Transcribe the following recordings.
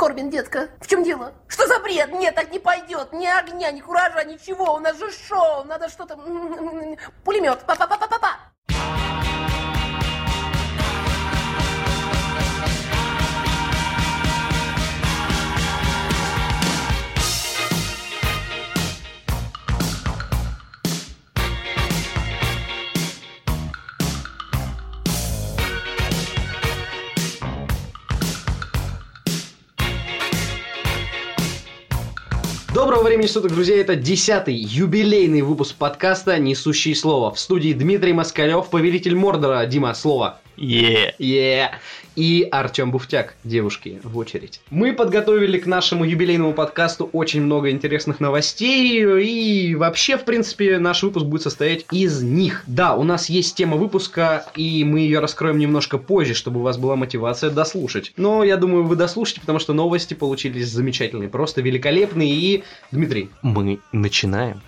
Корбин, детка, в чем дело? Что за бред? Нет, так не пойдет. Ни огня, ни куража, ничего. У нас же шоу. Надо что-то... Пулемет. Па-па-па-па-па. Времени суток, друзья! Это десятый юбилейный выпуск подкаста «Несущий слово». В студии Дмитрий Москалев, повелитель Мордора. Дима, слово. Е. Е. И Артем Буфтяк, девушки, в очередь. Мы подготовили к нашему юбилейному подкасту очень много интересных новостей. И вообще, в принципе, наш выпуск будет состоять из них. Да, у нас есть тема выпуска, и мы ее раскроем немножко позже, чтобы у вас была мотивация дослушать. Но я думаю, вы дослушаете, потому что новости получились замечательные, просто великолепные. И, Дмитрий, Мы начинаем.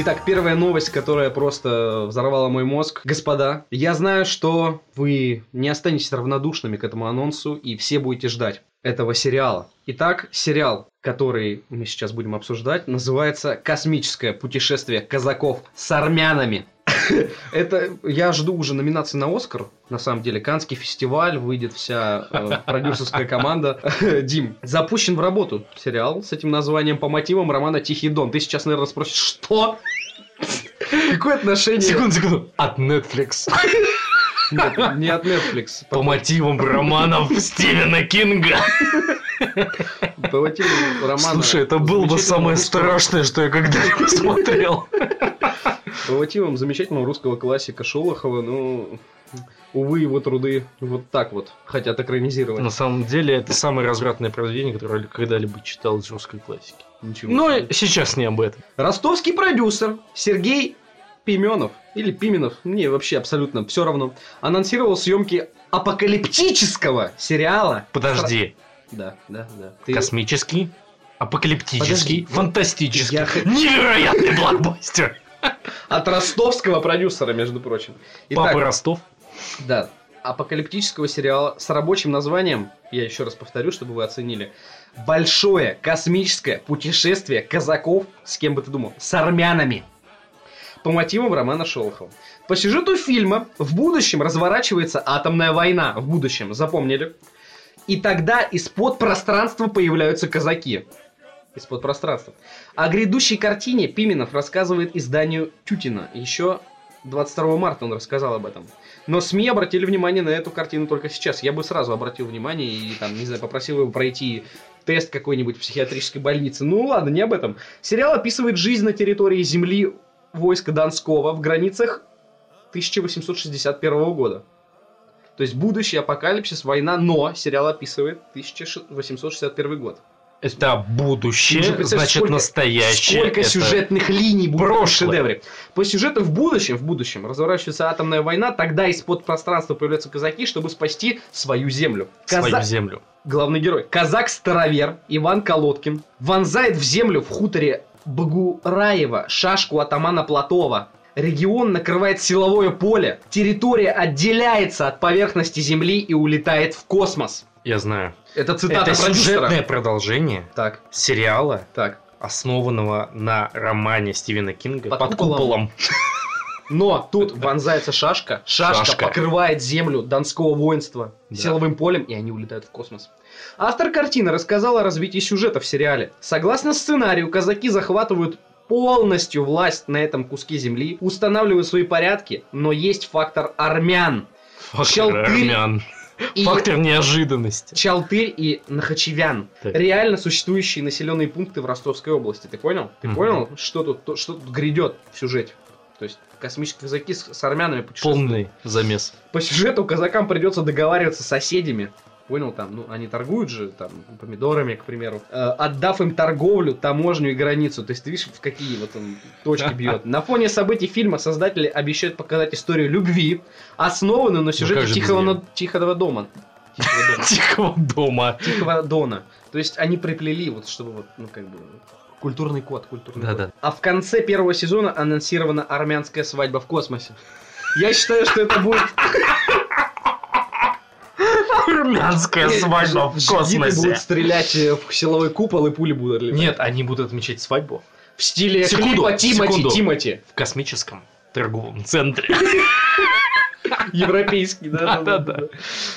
Итак, первая новость, которая просто взорвала мой мозг. Господа, я знаю, что вы не останетесь равнодушными к этому анонсу, и все будете ждать этого сериала. Итак, сериал, который мы сейчас будем обсуждать, называется «Космическое путешествие казаков с армянами». Это я жду уже номинации на Оскар. На самом деле, Канский фестиваль, выйдет вся э, продюсерская команда. Дим, запущен в работу сериал с этим названием по мотивам романа Тихий Дон. Ты сейчас, наверное, спросишь, что? Какое отношение? Секунду, секунду. От Netflix. Нет, не от Netflix. По мотивам романов Стивена Кинга. По мотивам романа. Слушай, это было бы самое русского- страшное, что я когда-либо смотрел. По мотивам замечательного русского классика Шолохова, ну, увы, его труды вот так вот хотят экранизировать. На самом деле, это самое развратное произведение, которое когда-либо читал из русской классики. Ничего Но себе. сейчас не об этом. Ростовский продюсер Сергей Пименов или Пименов, мне вообще абсолютно все равно, анонсировал съемки апокалиптического сериала. Подожди. Да, да, да. Ты- Космический, апокалиптический, Подожди, фантастический, я невероятный блокбастер. От ростовского продюсера, между прочим. Итак, Папа Ростов. Да, апокалиптического сериала с рабочим названием, я еще раз повторю, чтобы вы оценили, «Большое космическое путешествие казаков, с кем бы ты думал, с армянами». По мотивам романа Шолохова. По сюжету фильма в будущем разворачивается атомная война. В будущем, запомнили? И тогда из-под пространства появляются казаки. Из-под пространства. О грядущей картине Пименов рассказывает изданию Тютина. Еще 22 марта он рассказал об этом. Но СМИ обратили внимание на эту картину только сейчас. Я бы сразу обратил внимание и там, не знаю, попросил его пройти тест какой-нибудь в психиатрической больнице. Ну ладно, не об этом. Сериал описывает жизнь на территории земли войска Донского в границах 1861 года. То есть будущий апокалипсис, война, но сериал описывает 1861 год. Это будущее, значит сколько- настоящее. Сколько это- сюжетных линий будет в шедевре. По сюжету в будущем, в будущем разворачивается атомная война, тогда из-под пространства появляются казаки, чтобы спасти свою землю. Свою Каза- землю. Главный герой. Казак-старовер Иван Колодкин вонзает в землю в хуторе Багураева шашку атамана Платова. Регион накрывает силовое поле, территория отделяется от поверхности Земли и улетает в космос. Я знаю. Это цитата это продюсера. сюжетное продолжение Так, сериала, так. основанного на романе Стивена Кинга Под под, куполом. куполом. Но тут вонзается шашка, шашка, Шашка. покрывает землю донского воинства Да. силовым полем, и они улетают в космос. Автор картины рассказал о развитии сюжета в сериале. Согласно сценарию, казаки захватывают полностью власть на этом куске земли, устанавливают свои порядки, но есть фактор армян. Фактор Щелкырь армян. И Фактор неожиданности. Чалтырь и Нахачевян. Так. Реально существующие населенные пункты в Ростовской области. Ты понял? Ты Мгм. понял, что тут, то- что тут грядет в сюжете? То есть космические казаки с, с армянами путешествуют. Полный замес. По сюжету казакам придется договариваться с соседями. Понял, там, ну, они торгуют же, там, помидорами, к примеру. Э, отдав им торговлю, таможню и границу. То есть, ты видишь, в какие вот он точки бьет. На фоне событий фильма создатели обещают показать историю любви, основанную на сюжете без Тихого, Тихого дома. Тихого дома. Тихого Дона. То есть они приплели, вот чтобы вот, ну как бы, культурный код, культурный Да-да. код. А в конце первого сезона анонсирована армянская свадьба в космосе. Я считаю, что это будет... Армянская свадьба в космосе. будут стрелять э, в силовой купол и пули будут летать. Нет, они будут отмечать свадьбу В стиле Секунду, клипа Тимати, секунду. Тимати. в космическом торговом центре. Европейский, да? Да-да-да.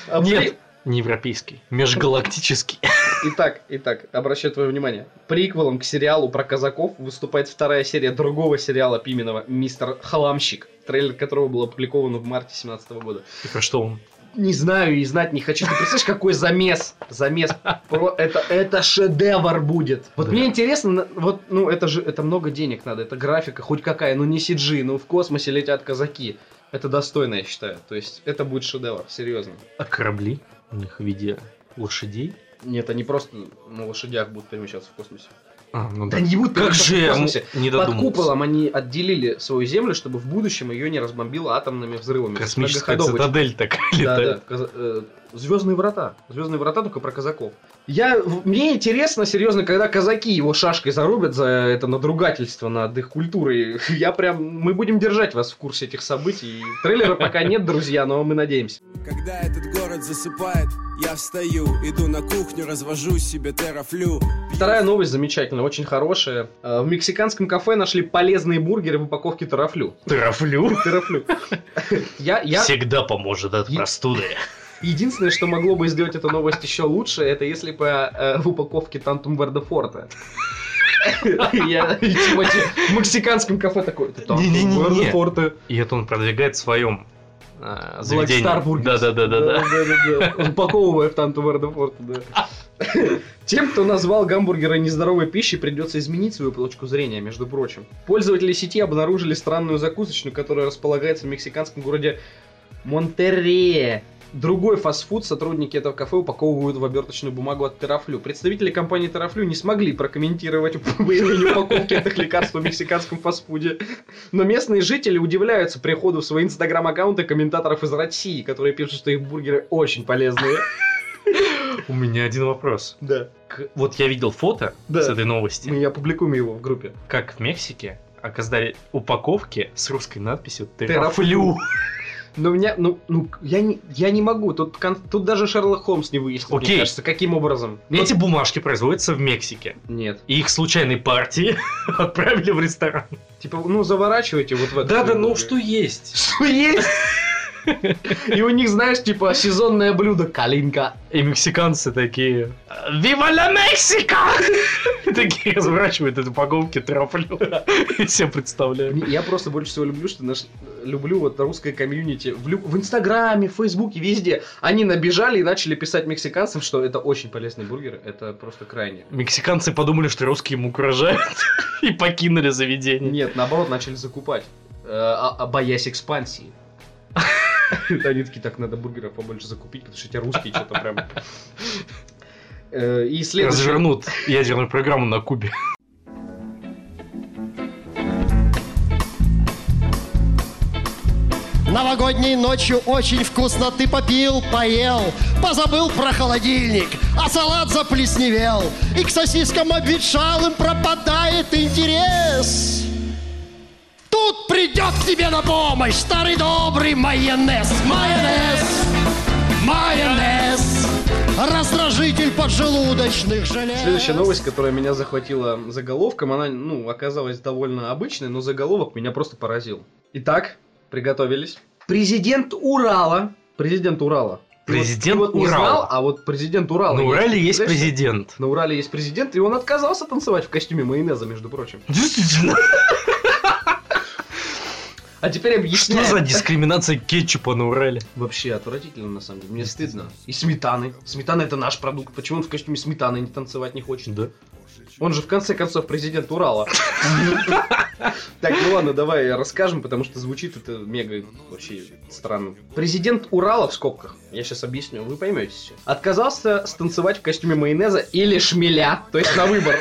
А при- Нет, не европейский, межгалактический. Итак, итак, обращаю твое внимание. Приквелом к сериалу про казаков выступает вторая серия другого сериала Пименова «Мистер Халамщик», трейлер которого был опубликован в марте 2017 года. И про что он? Не знаю и знать не хочу. Ты представляешь, какой замес? Замес. Про это, это шедевр будет. Вот Да. мне интересно, вот, ну, это же, это много денег надо, это графика хоть какая, ну не CG, ну в космосе летят казаки. Это достойно, я считаю. То есть, это будет шедевр, серьезно. А корабли у них в виде лошадей? Нет, они просто на лошадях будут перемещаться в космосе. А, ну Да не будут Как же не Под куполом они отделили свою землю, чтобы в будущем ее не разбомбило атомными взрывами. Космическая цитадель такая Да, летает. да. Звездные врата. Звездные врата только про казаков. Я, мне интересно, серьезно, когда казаки его шашкой зарубят за это надругательство над их культурой. Я прям... Мы будем держать вас в курсе этих событий. Трейлера пока нет, друзья, но мы надеемся. Когда этот город засыпает, я встаю, иду на кухню, развожу себе терафлю. Вторая новость замечательная, очень хорошая. Э, В мексиканском кафе нашли полезные бургеры в упаковке тарафлю. Трафлю Тарафлю. Я, я... всегда поможет от простуды. Единственное, что могло бы сделать эту новость еще лучше, это если бы э, в упаковке Тантум Вердефорта. Я Тимати в мексиканском кафе такой. «Это Тантум Не-не-не-не. Вердефорте». И это он продвигает в своем Black заведении. Star Burgers. Да-да-да. Упаковывая в Тантум Вердефорте, да. Тем, кто назвал гамбургеры нездоровой пищей, придется изменить свою точку зрения, между прочим. Пользователи сети обнаружили странную закусочную, которая располагается в мексиканском городе Монтеррея. Другой фастфуд сотрудники этого кафе упаковывают в оберточную бумагу от Терафлю. Представители компании Терафлю не смогли прокомментировать появление упаковки этих лекарств в мексиканском фастфуде. Но местные жители удивляются приходу в свои инстаграм-аккаунты комментаторов из России, которые пишут, что их бургеры очень полезные. У меня один вопрос. Да. Вот я видел фото Да. с этой новости, Мы опубликуем его в группе. как в Мексике оказали упаковки с русской надписью Терафлю. Но меня, ну, ну, я не, я не могу. Тут, тут даже Шерлок Холмс не выяснил, мне Окей. кажется, каким образом. Но- Эти бумажки производятся в Мексике. Нет. И их случайной партии отправили в ресторан. Типа, ну, заворачивайте вот в это. Да-да, ну что есть. Что есть? И у них, знаешь, типа, сезонное блюдо калинка. И мексиканцы такие «Вива ла Мексика!» Такие разворачивают эту упаковки трафлю. И всем представляю. Мне- Я просто больше всего люблю, что наш, люблю вот русское комьюнити в, лю- в Инстаграме, в Фейсбуке, везде. Они набежали и начали писать мексиканцам, что это очень полезные бургеры. Это просто крайне. Мексиканцы подумали, что русские им угрожают. И покинули заведение. Нет, наоборот, начали закупать. Э, а- а боясь экспансии. Они такие, так, надо бургеров побольше закупить, потому что эти русские что-то прям... Э, И следующее... Развернут ядерную программу на Кубе. Новогодней ночью очень вкусно ты попил, поел, позабыл про холодильник, а салат заплесневел, и к сосискам обветшалым пропадает интерес. Тут придет к тебе на помощь старый добрый майонез, майонез, майонез, раздражитель поджелудочных желез. Следующая новость, которая меня захватила заголовком, она, ну, оказалась довольно обычной, но заголовок меня просто поразил. Итак, приготовились. Президент Урала. Президент Урала. Вот- Президент вот не Урала. знал, а вот президент Урала. На Урале есть Представляешь? президент. На Урале есть президент, и он отказался танцевать в костюме майонеза, между прочим. Действительно. А теперь Что объясняю. за дискриминация кетчупа на Урале? Вообще отвратительно, на самом деле. Мне стыдно. И сметаны. Сметана это наш продукт. Почему он в костюме сметаны не танцевать не хочет? Да. Он же в конце концов президент Урала. Так, ну ладно, давай расскажем, потому что звучит это мега вообще странно. Президент Урала в скобках, я сейчас объясню, вы поймете сейчас. Отказался станцевать в костюме майонеза или шмеля, то есть на выбор.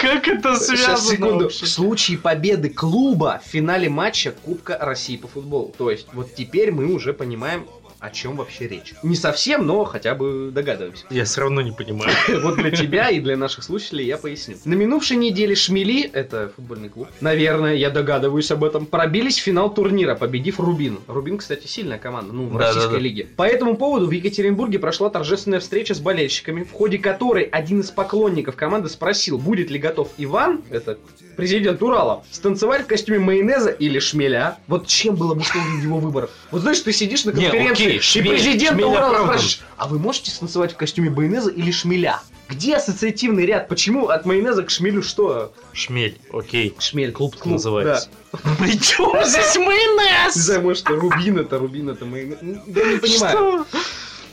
Как это связано Сейчас, секунду. вообще? В случае победы клуба в финале матча Кубка России по футболу. То есть, вот теперь мы уже понимаем, о чем вообще речь. Не совсем, но хотя бы догадываемся. Я все равно не понимаю. Вот для тебя и для наших слушателей я поясню. На минувшей неделе Шмели, это футбольный клуб, наверное, я догадываюсь об этом, пробились в финал турнира, победив Рубин. Рубин, кстати, сильная команда, ну, в Да, российской да, да. лиге. По этому поводу в Екатеринбурге прошла торжественная встреча с болельщиками, в ходе которой один из поклонников команды спросил, будет ли готов Иван, это президент Урала, станцевать в костюме майонеза или шмеля. Вот чем было бы условие его выбора? Вот знаешь, ты сидишь на конференции, и шмель- президента шмель Урала спрашиваешь, а вы можете станцевать в костюме майонеза или шмеля? Где ассоциативный ряд? Почему от майонеза к шмелю что? Шмель, окей. Шмель. Клуб Клуб, называется. При чем здесь Не майонез? знаю, может, это рубин, это рубин, это майонез. Ну, Да не понимаю. Что?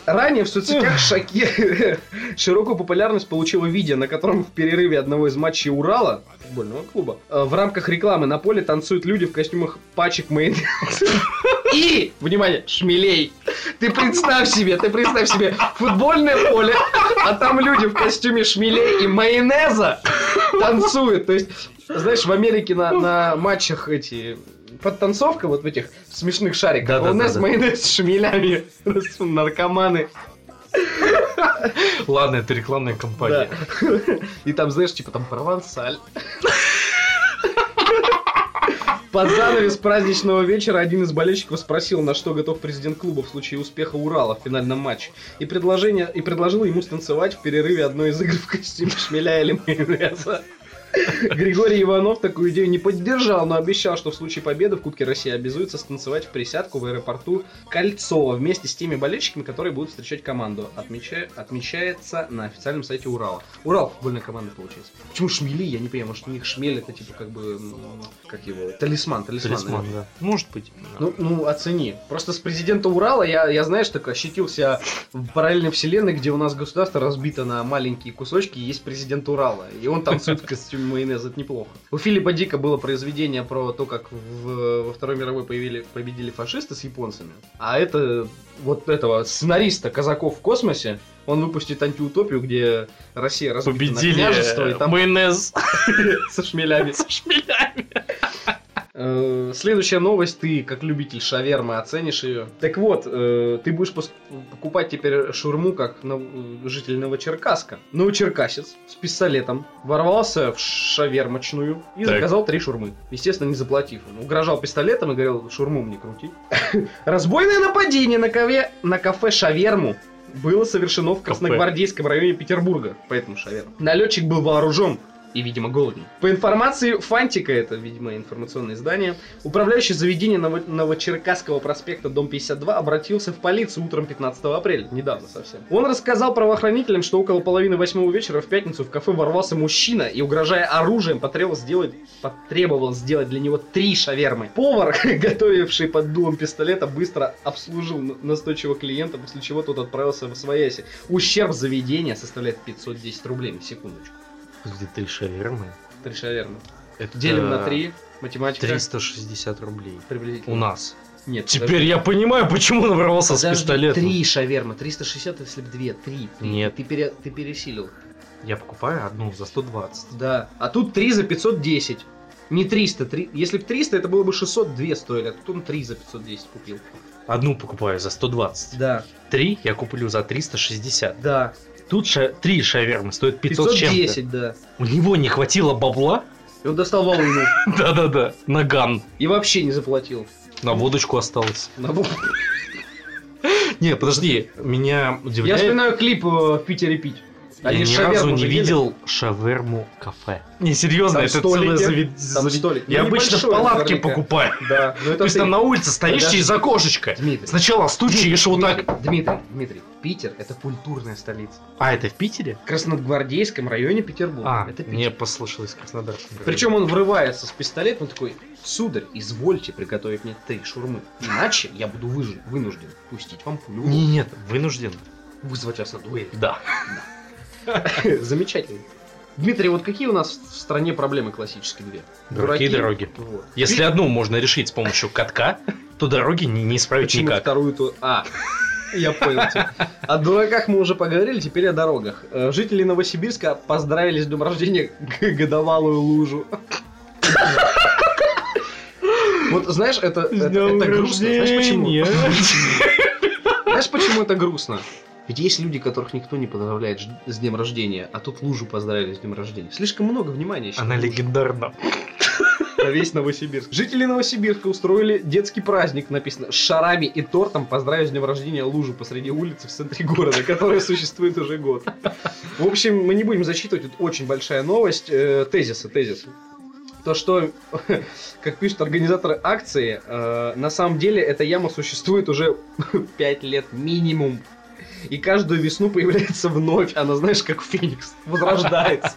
Ранее в соцсетях шоки... широкую популярность получило видео, на котором в перерыве одного из матчей Урала, футбольного клуба, э, в рамках рекламы на поле танцуют люди в костюмах пачек майонеза. И, внимание, шмелей. Ты представь себе, ты представь себе футбольное поле, а там люди в костюме шмелей и майонеза танцуют. То есть, знаешь, в Америке на, на матчах эти подтанцовка вот в этих смешных шариках. а у Да-да-да-да. нас майонез с шмелями. Наркоманы. Ладно, это рекламная кампания. Да. И там, знаешь, типа там провансаль. Под занавес праздничного вечера один из болельщиков спросил, на что готов президент клуба в случае успеха Урала в финальном матче. И, предложение, и предложил ему станцевать в перерыве одной из игр в костюме шмеля или майонеза. Григорий Иванов такую идею не поддержал, но обещал, что в случае победы в Кубке России обязуется станцевать в присядку в аэропорту Кольцово вместе с теми болельщиками, которые будут встречать команду. Отмеча- Отмечается на официальном сайте Урала. Урал футбольная команда получается. Почему шмели? Я не понимаю, может у них шмель это типа как бы, как его, талисман, талисман. Талисман, наверное. да. Может быть. Ну, ну, оцени. Просто с президента Урала я, я знаешь, так ощутил себя в параллельной вселенной, где у нас государство разбито на маленькие кусочки, и есть президент Урала. И он танцует в костюме майонеза, это неплохо. У Филиппа Дика было произведение про то, как в- во Второй мировой появили, победили фашисты с японцами. А это вот этого сценариста казаков в космосе, он выпустит антиутопию, где Россия разбита на Победили княжество, и там майонез со шмелями. со шмелями. Э, Следующая новость, ты, как любитель шавермы, оценишь ее. Так вот, э, ты будешь покупать теперь шурму, как э, житель Новочеркасска. Новочеркасец с пистолетом ворвался в шавермочную и Так. заказал три шурмы. Естественно, не заплатив. Он угрожал пистолетом и говорил, шурму мне крути. Разбойное нападение на, кафе, на кафе «Шаверму» было совершено в. Красногвардейском районе Петербурга, поэтому шаверма. Налетчик был вооружен и, видимо, голоден. По информации Фантика, это, видимо, информационное издание, управляющий заведение Ново- Новочеркасского проспекта, дом 52, обратился в полицию утром 15 апреля, недавно совсем. Он рассказал правоохранителям, что около половины восьмого вечера в пятницу в кафе ворвался мужчина и, угрожая оружием, потребовал сделать, потребовал сделать для него три шавермы. Повар, готовивший под дулом пистолета, быстро обслужил настойчивого клиента, после чего тот отправился в свояси. Ущерб заведения составляет 510 рублей секундочку. Где три шавермы? Три шавермы. Это Делим на 3, математика. 360 рублей. Приблизительно. У нас. Нет, Теперь я понимаю, почему он ворвался с Подожди, пистолетом. Три шавермы, 360, если бы две, три. три. Нет. Ты, пере- ты пересилил. Я покупаю одну за 120. Да. А тут 3 за 510. Не 300, три- если бы 300, это было бы 602 стоили, а тут он 3 за 510 купил. Одну покупаю за 120. Да, Три я куплю за 360. да. Тут ша- три шавермы стоят 500 с чем-то. 510, да. У него не хватило бабла? И он достал волну. Да-да-да. Наган. И вообще не заплатил. На водочку осталось. На вол- Не, подожди. Меня Я удивляет... вспоминаю клип э, в Питере пить. Я Они ни шаверму разу не видел шаверму кафе. Не, серьезно, Там это столики, целое завед- там завед- столик. Я Ну, обычно в палатке наверняка. покупаю. Да, но это То есть ты- там на улице стоишь Подожди. через окошечко. Дмитрий. Сначала стучишь вот так. Дмитрий, Дмитрий, Дмитрий, Питер это культурная столица. А, это в Питере? В Красногвардейском районе Петербурга. А, это Питер. мне послышалось Краснодарском. Причем он врывается с пистолетом, он такой, сударь, извольте приготовить мне три шурмы, иначе я буду выжи- вынужден пустить вам пулю, нет, вынужден. вызвать вас на дуэль. Да. Замечательно. Дмитрий, вот какие у нас в стране проблемы классические две? Дураки и дороги. Вот. Если одну можно решить с помощью катка, то дороги не, не исправить Почему никак. вторую то... А, я понял тебя. О дураках мы уже поговорили, теперь о дорогах. Э, Жители Новосибирска поздравили с днем рождения годовалую лужу. Вот знаешь, это, это, это грустно. Знаешь почему? Знаешь, почему это грустно? Ведь есть люди, которых никто не поздравляет с днем рождения, а тут лужу поздравили с днем рождения. Слишком много внимания. Она легендарна. на весь Новосибирск. Жители Новосибирска устроили детский праздник, написано, с шарами и тортом поздравить с днем рождения лужу посреди улицы в центре города, которая существует уже год. В общем, мы не будем зачитывать, тут очень большая новость. Э, Тезисы, тезисы. То, что, как пишут организаторы акции, э, на самом деле эта яма существует уже 5 лет минимум. И каждую весну появляется вновь. Она, знаешь, как феникс, возрождается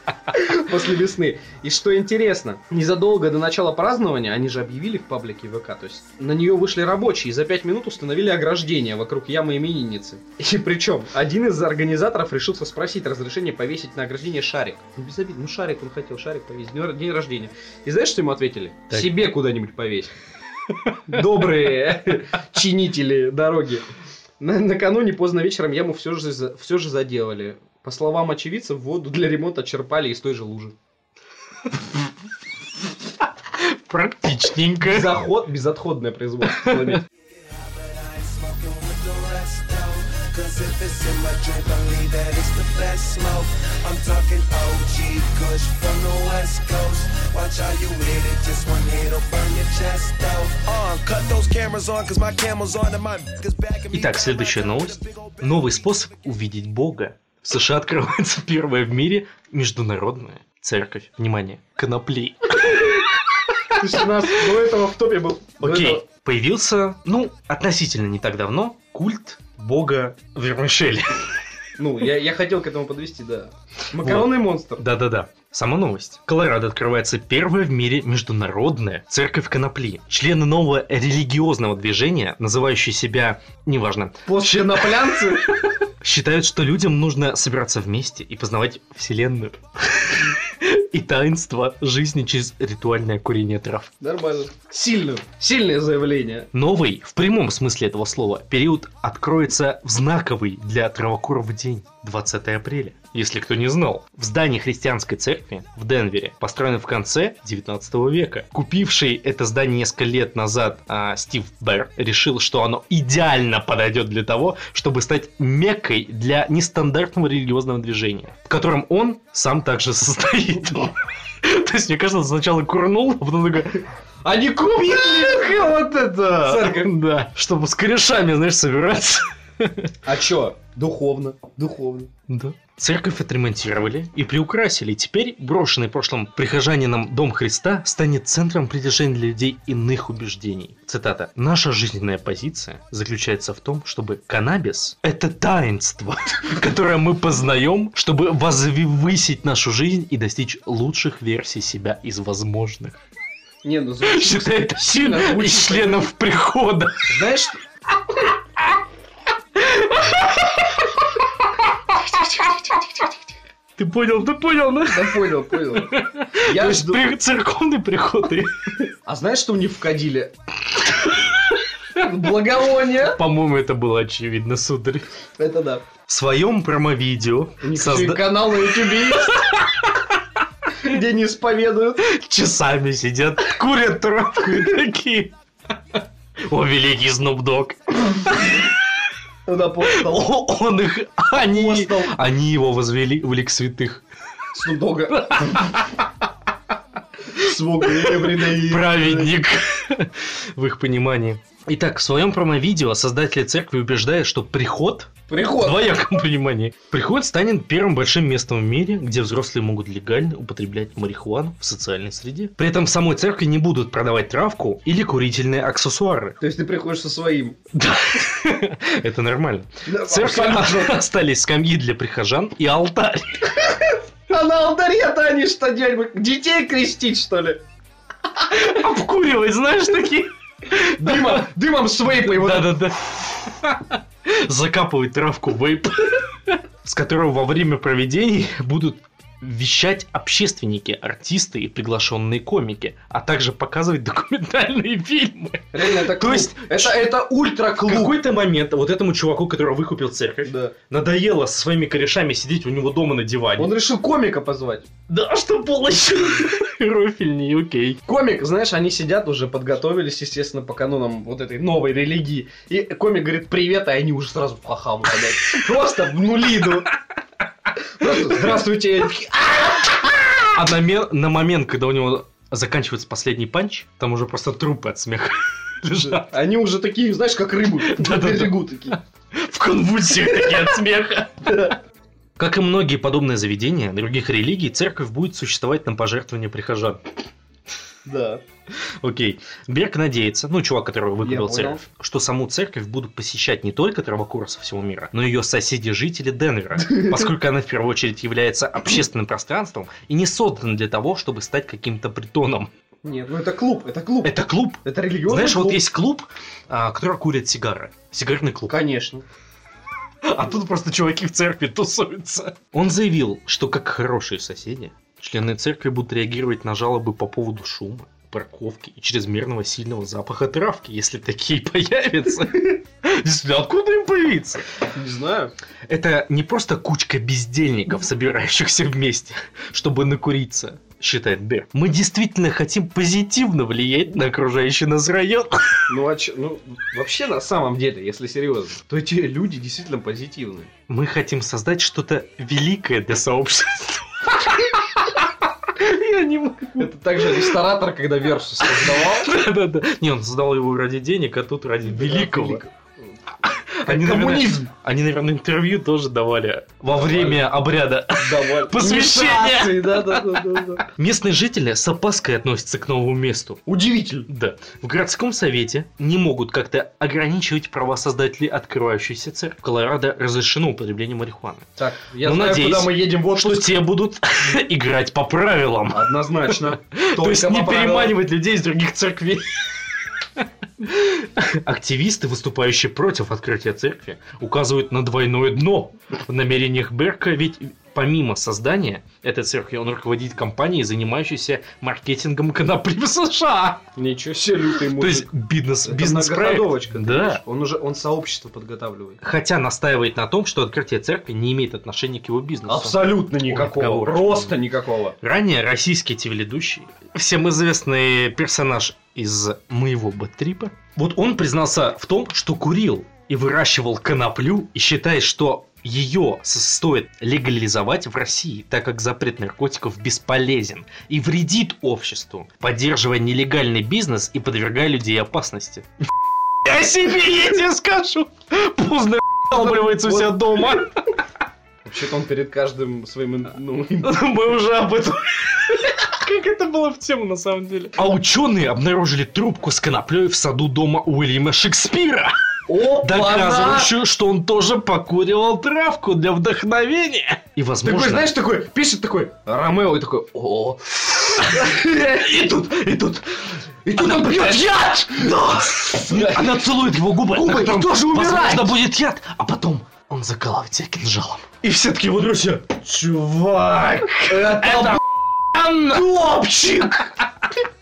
после весны. И что интересно, незадолго до начала празднования, они же объявили в паблике ВК, то есть на нее вышли рабочие и за 5 минут установили ограждение вокруг ямы именинницы. И причем, один из организаторов решился спросить разрешение повесить на ограждение шарик. Ну, без обид, ну шарик он хотел, шарик повесить, день, рождения. И знаешь, что ему ответили? Так. Себе куда-нибудь повесь. Добрые чинители дороги. На- накануне поздно вечером яму все же, все же заделали. По словам очевидцев, воду для ремонта черпали из той же лужи. Практичненько. Заход, безотходное производство. If it's in my drink, believe that it's the best smoke. I'm talking OG Kush from the West Coast. Watch how you hit it, just one hit'll burn your chest though. Uh, cut those cameras on, cause my camel's on and my is back at me. Итак, следующая новость. Новый способ увидеть Бога. В США открывается первая в мире международная церковь. Внимание, конопли. То есть у нас до этого в топе был. Окей, этого- появился, ну, относительно не так давно, культ бога Вермишеля. Ну, я, я хотел к этому подвести, да. Макаронный монстр. Да-да-да. Сама новость. В Колорадо открывается первая в мире международная церковь конопли. Члены нового религиозного движения, называющие себя, неважно, Постченоплянцы. считают, что людям нужно собираться вместе и познавать Вселенную. И таинство жизни через ритуальное курение трав. Нормально. Сильно. Сильное заявление. Новый, в прямом смысле этого слова, период откроется в знаковый для травокуров день, 20 апреля. Если кто не знал, в здании христианской церкви в Денвере, построенном в конце 19 века. Купивший это здание несколько лет назад а, Стив Берр решил, что оно идеально подойдет для того, чтобы стать меккой для нестандартного религиозного движения, в котором он сам также состоит. То есть, мне кажется, он сначала курнул, а потом такой, Они купили! вот это! Да, чтобы с корешами, знаешь, собираться. А чё? Духовно. Духовно. Да. Церковь отремонтировали и приукрасили. Теперь брошенный в прошлом прихожанином Дом Христа станет центром притяжения для людей иных убеждений. Цитата. «Наша жизненная позиция заключается в том, чтобы каннабис – это таинство, которое мы познаем, чтобы возвысить нашу жизнь и достичь лучших версий себя из возможных». Не, ну звучит- Считает сильно членов прихода. Знаешь, Ты понял, ты понял, да? да понял, понял. То Я есть жду- при- церковный приход А знаешь, что мне вкадили? Благовоние. По-моему, это было очевидно, сударь. Это да. В своем промо-видео У них созда- канал на ютубе есть. Где не исповедуют. часами сидят, курят травку и такие. О, великий Dogg. Он апостол. Он их... Они, Апостол. они его возвели в лик святых. Снудога. Everyday. Праведник. В их понимании. Итак, в своем промо-видео создатели церкви убеждают, что приход В Приход. двояком понимании. Приход станет первым большим местом в мире, где взрослые могут легально употреблять марихуану в социальной среде. При этом в самой церкви не будут продавать травку или курительные аксессуары. То есть ты приходишь со своим. Да. Это нормально. В церкви остались скамьи для прихожан и алтарь. А на алтаре-то они что делать? Детей крестить, что ли? Обкуривать, знаешь, такие. Дымом, дымом с вейпой. вот это. Да-да-да. Закапывать травку в вейп, с которого во время проведений будут вещать общественники, артисты и приглашенные комики, а также показывать документальные фильмы. Реально, это То клуб. есть- Это, это ультра В клуб. какой-то момент вот этому чуваку, который выкупил церковь, Да. надоело со своими корешами сидеть у него дома на диване. Он решил комика позвать. Да, что полностью. Рофельни, окей. Комик, знаешь, они сидят уже, подготовились, естественно, по канонам вот этой новой религии. И комик говорит привет, а они уже сразу в хахаму опять. Просто в нули идут. Просто, Здравствуйте. А на, ме- на момент, когда у него заканчивается последний панч, там уже просто трупы от смеха лежат. Они уже такие, знаешь, как рыбы на берегу такие. В конвульсиях такие от смеха. Как и многие подобные заведения других религий, церковь будет существовать на пожертвования прихожан. Да. Окей. Берг надеется, ну, чувак, который выкупил церковь, что саму церковь будут посещать не только травокуры со всего мира, но и ее соседи-жители Денвера, поскольку она в первую очередь является общественным пространством и не создана для того, чтобы стать каким-то притоном. Нет, ну это клуб, это клуб. Это клуб. Это религиозный Знаешь, вот клуб. есть клуб, а, который курит сигары. Сигарный клуб. Конечно. А тут просто чуваки в церкви тусуются. Он заявил, что как хорошие соседи, члены церкви будут реагировать на жалобы по поводу шума, парковки и чрезмерного сильного запаха травки, если такие появятся. Действительно, откуда им появиться? Не знаю. Это не просто кучка бездельников, собирающихся вместе, чтобы накуриться, считает Берг. Мы действительно хотим позитивно влиять на окружающий нас район. Ну, а чё- ну, вообще, на самом деле, если серьезно, то эти люди действительно позитивные. Мы хотим создать что-то великое для сообщества. Я не могу. Это также ресторатор, когда Версус создавал. Да-да-да. Не, он создал его ради денег, а тут ради великого. Они, Коммунизм. наверное, они, наверное, интервью тоже давали во время обряда. Давай. Посвящение. Инициации, Да, да, да, да. Местные жители с опаской относятся к новому месту. Удивительно. Да. В городском совете не могут как-то ограничивать права создателей открывающейся церкви. В Колорадо разрешено употребление марихуаны. Так, я Ну, знаю, надеюсь, куда мы едем в Что отпуск. те будут играть по правилам. Однозначно. То есть не переманивать людей из других церквей. Активисты, выступающие против открытия церкви, указывают на двойное дно в намерениях Берка, ведь помимо создания этой церкви он руководит компанией, занимающейся маркетингом конопли в США. Ничего себе, лютый мужик. То есть бизнес, Это бизнес ты Да. Он уже, он сообщество подготавливает. Хотя настаивает на том, что открытие церкви не имеет отношения к его бизнесу. Абсолютно никакого. Просто никакого. Ранее российский телеведущий, всем известный персонаж из моего бэтрипа, вот он признался в том, что курил и выращивал коноплю и считает, что ее стоит легализовать в России, так как запрет наркотиков бесполезен и вредит обществу, поддерживая нелегальный бизнес и подвергая людей опасности. Я себе, тебе скажу! Поздно обливается у себя дома. Вообще-то он перед каждым своим... Ну, Мы уже об этом... Как это было в тему, на самом деле? А ученые обнаружили трубку с коноплей в саду дома Уильяма Шекспира, доказывающую, что он тоже покуривал травку для вдохновения. И, возможно... Такой, знаешь, такой, пишет такой, Ромео, и такой, о, и тут, и тут... И тут он пьет яд! Она целует его губы, Губы, и тоже умирает! возможно, будет яд, а потом он закалывает себя кинжалом. И все таки его друзья, чувак, это топчик!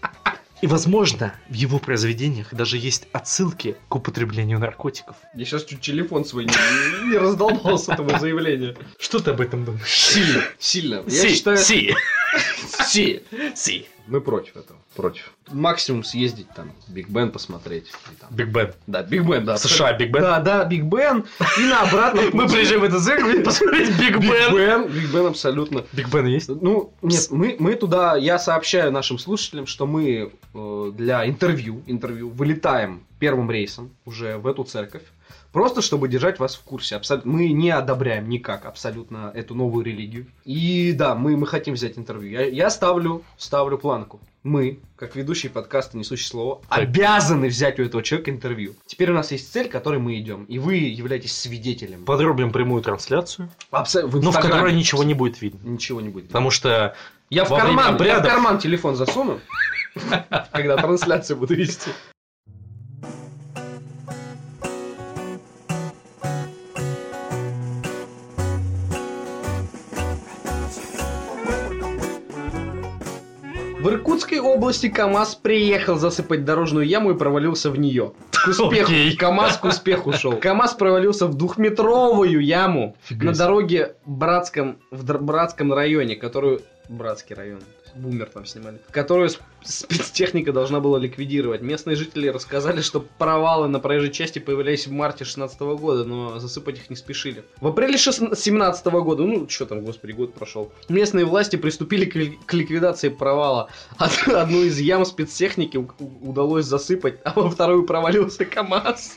И, возможно, в его произведениях даже есть отсылки к употреблению наркотиков. я сейчас чуть телефон свой не, не раздолбал с этого заявления. Что ты об этом думаешь? Сильно, сильно. Я считаю, си, си. си. Мы против этого, против. Максимум съездить там, Биг Бен посмотреть. Биг Бен. Да, Биг Бен, да. США Биг Бен? Да, да, Биг Бен. И на обратном Мы приезжаем в эту церковь посмотреть Биг Биг Бен. Бен, Биг Бен абсолютно. Биг Бен есть? Ну, нет, мы, мы туда, я сообщаю нашим слушателям, что мы э, для интервью, интервью вылетаем первым рейсом уже в эту церковь. Просто чтобы держать вас в курсе. Абсолютно, мы не одобряем никак абсолютно эту новую религию. И да, мы, мы хотим взять интервью. Я, я ставлю, ставлю планку. Мы, как ведущие подкаста «Несущее слово», обязаны взять у этого человека интервью. Теперь у нас есть цель, к которой мы идем. И вы являетесь свидетелем. Подрубим прямую трансляцию, Абсо- в но в Инстаграме. которой ничего не будет видно. Ничего не будет. Потому что Я в, карман, я в обрядов- карман телефон засуну, когда трансляцию буду вести. В Иркутской области КАМАЗ приехал засыпать дорожную яму и провалился в нее. К успеху. Окей. КАМАЗ к успеху шел. КАМАЗ провалился в двухметровую яму Фига на дороге Братском, в Братском районе, которую Братский район. Бумер там снимали. Которую сп- спецтехника должна была ликвидировать. Местные жители рассказали, что провалы на проезжей части появлялись в марте 16 года, но засыпать их не спешили. В апреле 17 года, ну что там, господи, год прошел, местные власти приступили к, к ликвидации провала. Од- Одну из ям спецтехники удалось засыпать, а во вторую провалился КАМАЗ.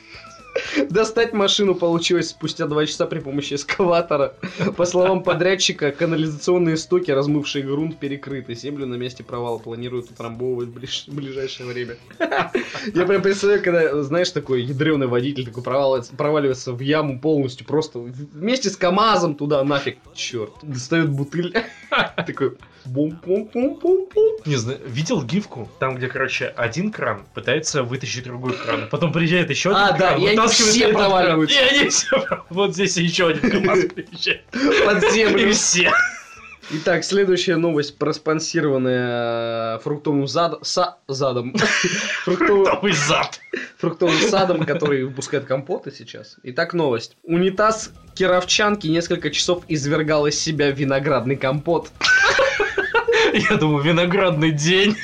Достать машину получилось спустя два часа при помощи эскаватора. По словам подрядчика, канализационные стоки, размывшие грунт, перекрыты. Землю на месте провала планируют утрамбовывать в ближ- ближайшее время. Я прям представляю, когда, знаешь, такой ядреный водитель такой проваливается, проваливается в яму полностью, просто вместе с КамАЗом туда нафиг. Черт. Достает бутыль. Такой бум-пум-пум-пум-пум. Не знаю, видел гифку? Там, где, короче, один кран пытается вытащить другой кран. Потом приезжает еще один А, да, кран, и они все этот кран. проваливаются. И они все Вот здесь еще один КамАЗ приезжает. Под землю. И все. Итак, следующая новость, проспонсированная фруктовым зад... са- задом. Фруктовым, Новый зад. фруктовым садом, который выпускает компоты сейчас. Итак, новость. Унитаз кировчанки несколько часов извергал из себя виноградный компот. Я думаю, виноградный день.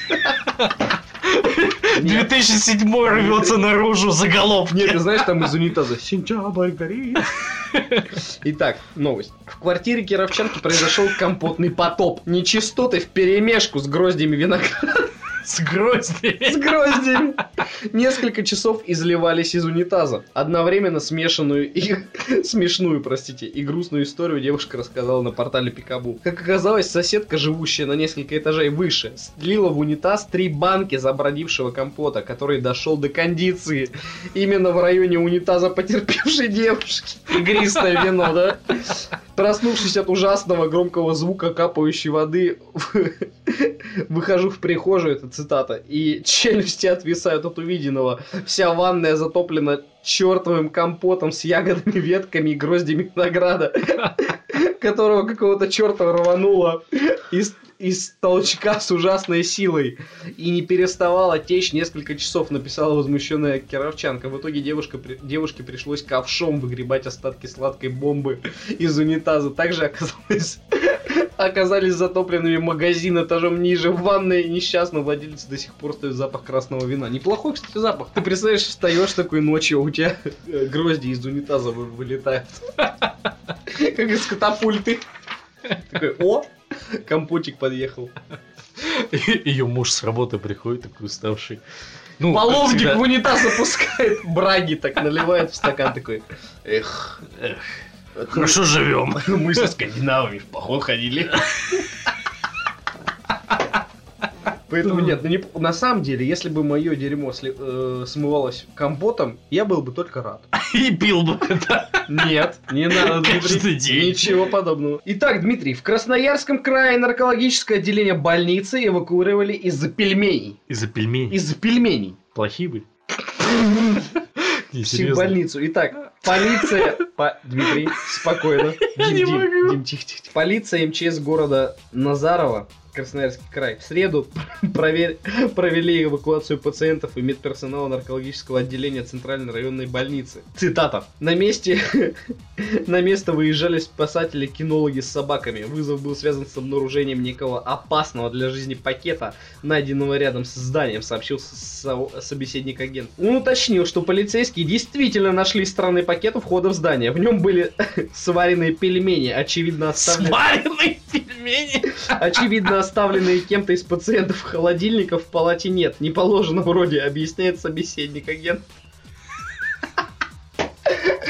2007 рвется наружу заголовки. Нет, ты знаешь, там из унитаза «Сентябрь горит». Итак, новость. В квартире кировчанки произошел компотный потоп. Нечистоты в перемешку с гроздями винограда. С гроздями. С гроздями. Несколько часов изливались из унитаза. Одновременно смешанную и смешную, простите, и грустную историю девушка рассказала на портале Пикабу. Как оказалось, соседка, живущая на несколько этажей выше, слила в унитаз три банки забродившего компота, который дошел до кондиции. Именно в районе унитаза потерпевшей девушки. Игристое вино, да? Проснувшись от ужасного громкого звука капающей воды, выхожу в прихожую, это цитата, и челюсти отвисают от увиденного. Вся ванная затоплена чертовым компотом с ягодами, ветками и гроздями винограда, которого какого-то черта рвануло из, из толчка с ужасной силой и не переставала течь несколько часов, написала возмущенная кировчанка. В итоге девушка, при- девушке пришлось ковшом выгребать остатки сладкой бомбы из унитаза. Также оказалось, оказались затопленными магазин этажом ниже в ванной. Несчастный владелец до сих пор стоит запах красного вина. Неплохой, кстати, запах. Ты представляешь, встаешь такой ночью, а у тебя грозди из унитаза вы- вылетают. Как из катапульты. Такой, о, компотик подъехал. Ее муж с работы приходит такой уставший. Ну, Половник всегда- в унитаз опускает, браги так наливает в стакан такой. Эх, Эх, Хорошо живем. мы со скандинавами в поход ходили. Поэтому нет, ну не- на самом деле, если бы мое дерьмо сли- э, смывалось компотом, я был бы только рад. И пил бы это. Нет, не надо, Дмитрий. день. Ничего подобного. Итак, Дмитрий, в Красноярском крае наркологическое отделение больницы эвакуировали из-за пельменей. Из-за пельменей. Из-за пельменей. Плохие были. Не, В серьезно. больницу. Итак, полиция... По- Дмитрий, спокойно. Дим, Дим. Дим, тихо, тихо. Полиция МЧС города Назарова, Красноярский край, в среду провер- провели эвакуацию пациентов и медперсонала наркологического отделения Центральной районной больницы. Цитата. На месте, на место выезжали спасатели-кинологи с собаками. Вызов был связан с обнаружением некого опасного для жизни пакета, найденного рядом с зданием, сообщил со- собеседник агент. Он уточнил, что полицейские действительно нашли странный пакет у входа в здание. В нем были сваренные пельмени, очевидно оставленные, Сваренные пельмени. очевидно оставленные кем-то из пациентов холодильника в палате нет. Не положено вроде, объясняет собеседник агент.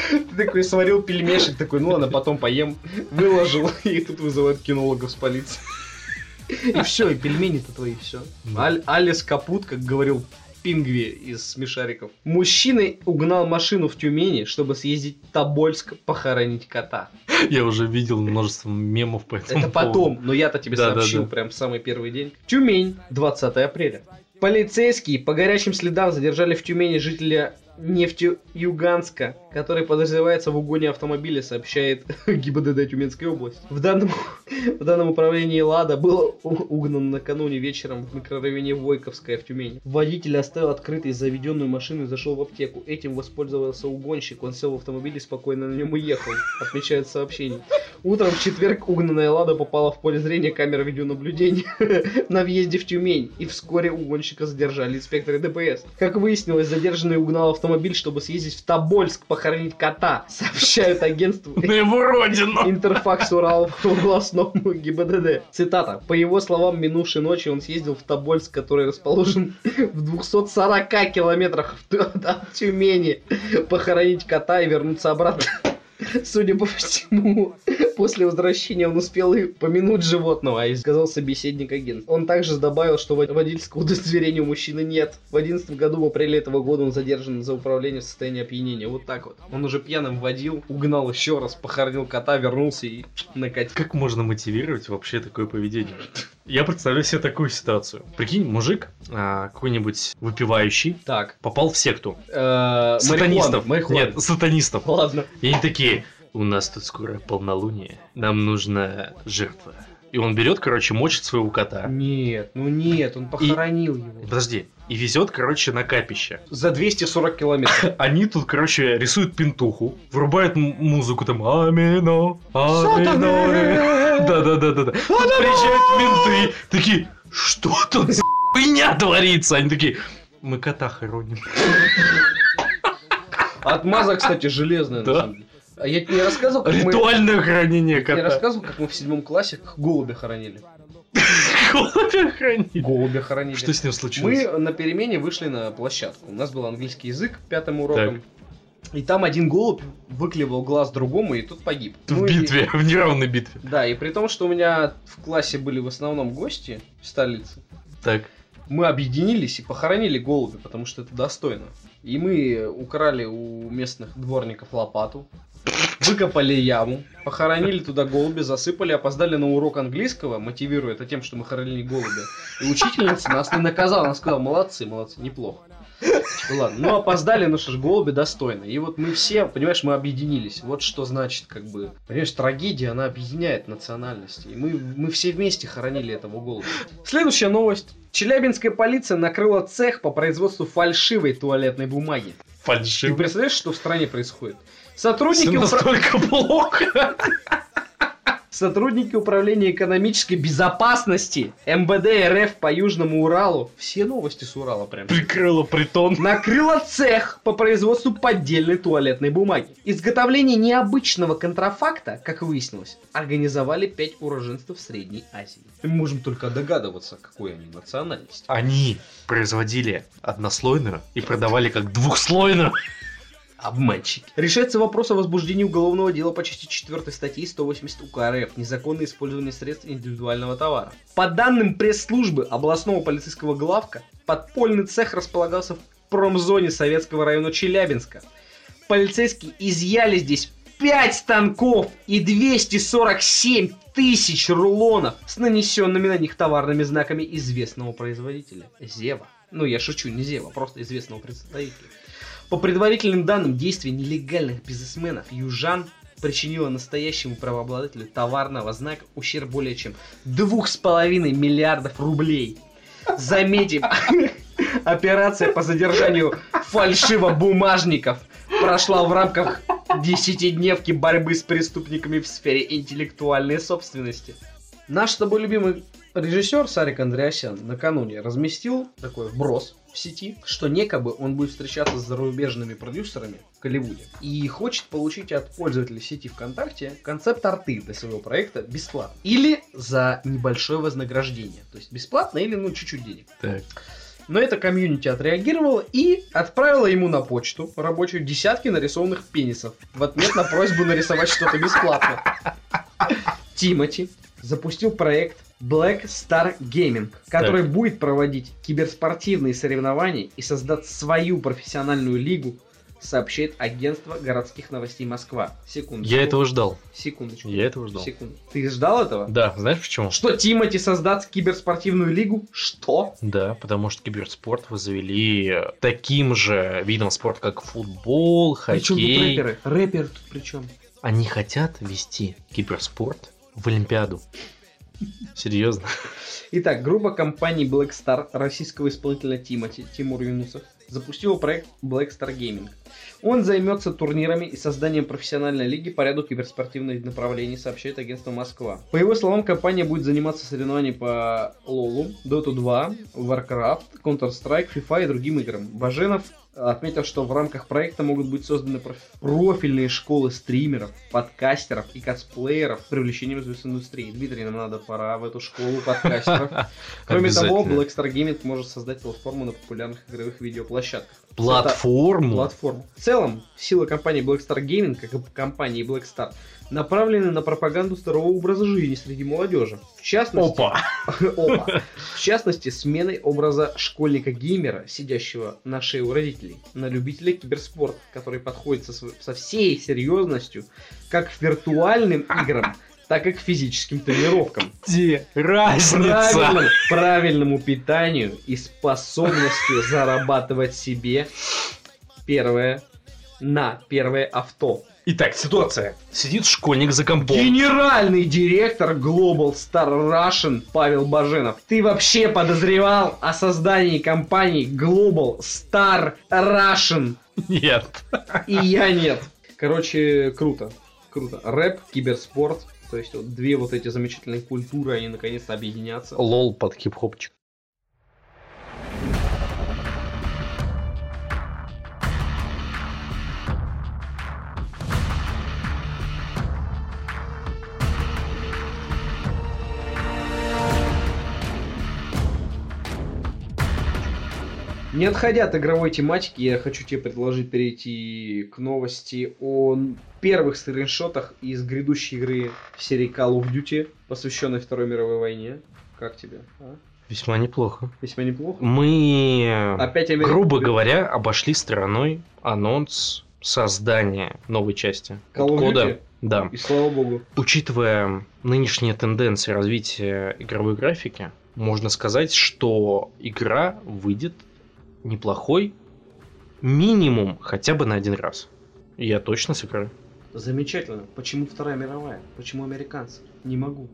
Ты такой сварил пельмешек, такой, ну ладно, потом поем. Выложил, и тут вызывают кинологов с полиции. И все, и пельмени-то твои, все. Алис Капут, как говорил Пингви из смешариков. Мужчина угнал машину в Тюмени, чтобы съездить в Тобольск похоронить кота. Я уже видел множество мемов по этому Это поводу. потом, но я-то тебе Да, да, сообщил да. прям в самый первый день. Тюмень, 20 апреля. Полицейские по горячим следам задержали в Тюмени жителя Нефтеюганска, который подозревается в угоне автомобиля, сообщает ГИБДД Тюменской области. В данном, в данном управлении «Лада» был угнан накануне вечером в микрорайоне Войковская в Тюмени. Водитель оставил открытой заведенную машину и зашел в аптеку. Этим воспользовался угонщик. Он сел в автомобиль и спокойно на нем уехал, отмечает сообщение. Утром в четверг угнанная Лада попала в поле зрения камеры видеонаблюдения на въезде в Тюмень. И вскоре угонщика задержали инспекторы ДПС. Как выяснилось, задержанный угнал автомобиль, чтобы съездить в Тобольск похоронить кота. Сообщают агентству На его родину. Интерфакс Урал в областном ГИБДД. Цитата. По его словам, минувшей ночью он съездил в Тобольск, который расположен в 240 километрах от Тюмени, похоронить кота и вернуться обратно. Судя по всему, после возвращения он успел и помянуть животного, а сказал собеседник агентства. Он также добавил, что вод- водительского удостоверения у мужчины нет. В 2011 году, в апреле этого года, он задержан за управление в состоянии опьянения. Вот так вот. Он уже пьяным водил, угнал еще раз, похоронил кота, вернулся и накатил. Как можно мотивировать вообще такое поведение? Я представляю себе такую ситуацию. Прикинь, мужик, а, какой-нибудь выпивающий, Так. попал в секту. Э, Сатанистов. марихуана. Нет, сатанистов. Ладно. И они такие, у нас тут скоро полнолуние, нам нужна жертва. И он берет, короче, мочит своего кота. Нет, ну нет, он похоронил его. Подожди. И везет, короче, на капище. За 240 километров. Они тут, короче, рисуют пентуху, врубают музыку там Амино, Амино. Да-да-да-да-да. Тут приезжают менты, такие, что тут за хуйня творится? Они такие, мы кота хороним. Отмаза, кстати, железная. на самом деле. А я тебе не рассказывал, как мы... Ритуальное хранение Я тебе кота. рассказывал, как мы в седьмом классе голубя хоронили. Голубя хранить. Голубя хоронили. Что с ним случилось? Мы на перемене вышли на площадку. У нас был английский язык пятым уроком. И там один голубь выклевал глаз другому, и тот погиб. В Ну и- битве, в неравной битве. Да, и при том, что у меня в классе были в основном гости в столице, Так. мы объединились и похоронили голубя, потому что это достойно. И мы украли у местных дворников лопату, выкопали яму, похоронили туда голубя, засыпали, опоздали на урок английского, мотивируя это тем, что мы хоронили голубя. И учительница нас не наказала, она сказала, молодцы, молодцы, неплохо. Типа, ладно, ну опоздали, ну что ж, голуби достойно. И вот мы все, понимаешь, мы объединились. Вот что значит, как бы, понимаешь, трагедия, она объединяет национальности. И мы, мы все вместе хоронили этого голубя. Следующая новость. Челябинская полиция накрыла цех по производству фальшивой туалетной бумаги. Ты Фальшивый. представляешь, что в стране происходит? Сотрудники, упра- плохо. Сотрудники Управления экономической безопасности МВД РФ по Южному Уралу, все новости с Урала прям, Прикрыла притон. накрыла цех по производству поддельной туалетной бумаги. Изготовление необычного контрафакта, как выяснилось, организовали пять уроженцев Средней Азии. Мы можем только догадываться, какой они национальности. Они производили однослойную и продавали как двухслойную. Обманщики. Решается вопрос о возбуждении уголовного дела по части 4 статьи 180 УК РФ «Незаконное использование средств индивидуального товара». По данным пресс-службы областного полицейского главка, подпольный цех располагался в промзоне Советского района Челябинска. Полицейские изъяли здесь 5 станков и 247 тысяч рулонов с нанесенными на них товарными знаками известного производителя. Зева. Ну, я шучу, не Зева, просто известного представителя. По предварительным данным, действия нелегальных бизнесменов южан причинило настоящему правообладателю товарного знака ущерб более чем 2,5 миллиардов рублей. Заметим, операция по задержанию фальшивобумажников прошла в рамках десятидневки борьбы с преступниками в сфере интеллектуальной собственности. Наш с тобой любимый режиссер Сарик Андреасян накануне разместил такой вброс в сети, что некобы он будет встречаться с зарубежными продюсерами в Голливуде и хочет получить от пользователей сети ВКонтакте концепт арты для своего проекта бесплатно. Или за небольшое вознаграждение. То есть бесплатно или ну чуть-чуть денег. Так. Но это комьюнити отреагировало и отправило ему на почту рабочую десятки нарисованных пенисов в ответ на просьбу нарисовать что-то бесплатно. Тимати запустил проект Black Star Gaming, который будет проводить киберспортивные соревнования и создать свою профессиональную лигу, сообщает агентство городских новостей Москва. Секундочку. Я этого ждал. Секундочку. Я этого ждал. Секунду. Ты ждал этого? Да, знаешь почему? Что Тимати создаст киберспортивную лигу? Что? Да, потому что киберспорт вы завели таким же видом спорта, как футбол, Причем тут хоккей. рэперы? Рэпер тут при чем? Они хотят вести киберспорт в Олимпиаду. Серьезно? Итак, группа компаний Black Star российского исполнителя Тимати, Тимур Юнусов, запустила проект Black Star Gaming. Он займется турнирами и созданием профессиональной лиги по ряду киберспортивных направлений, сообщает агентство Москва. По его словам, компания будет заниматься соревнованиями по Лолу, Dota 2, Warcraft, Counter-Strike, FIFA и другим играм. Баженов отметил, что в рамках проекта могут быть созданы проф- профильные школы стримеров, подкастеров и косплееров с привлечением звезд индустрии. Дмитрий, нам надо пора в эту школу подкастеров. Кроме того, Обязательно. Black Star Gaming может создать платформу на популярных игровых видеоплощадках. Платформу. Платформу. В целом, сила компании Black Star Gaming, как и компании Black Star, направлены на пропаганду здорового образа жизни среди молодежи. В частности, Опа. Опа. В частности, сменой образа школьника-геймера, сидящего на шее у родителей, на любителя киберспорта, который подходит со, со всей серьезностью как к виртуальным играм, так и к физическим тренировкам. Где разница? Правильному, правильному питанию и способностью зарабатывать себе первое на первое авто. Итак, ситуация. Сидит школьник за компом. Генеральный директор Global Star Russian Павел Баженов. Ты вообще подозревал о создании компании Global Star Russian? Нет. И я нет. Короче, круто. Круто. Рэп, киберспорт. То есть вот две вот эти замечательные культуры, они наконец-то объединятся. Лол под хип-хопчик. Не отходя от игровой тематики, я хочу тебе предложить перейти к новости о первых скриншотах из грядущей игры в серии Call of Duty, посвященной Второй мировой войне. Как тебе? а? Весьма неплохо. Весьма неплохо. Мы, Опять Америка. грубо говоря, обошли стороной анонс создания новой части. Call of кода. Duty? Да. И слава богу. Учитывая нынешние тенденции развития игровой графики, можно сказать, что игра выйдет неплохой минимум хотя бы на один раз. Я точно сыграю. Замечательно. Почему Вторая мировая? Почему американцы? Не могу.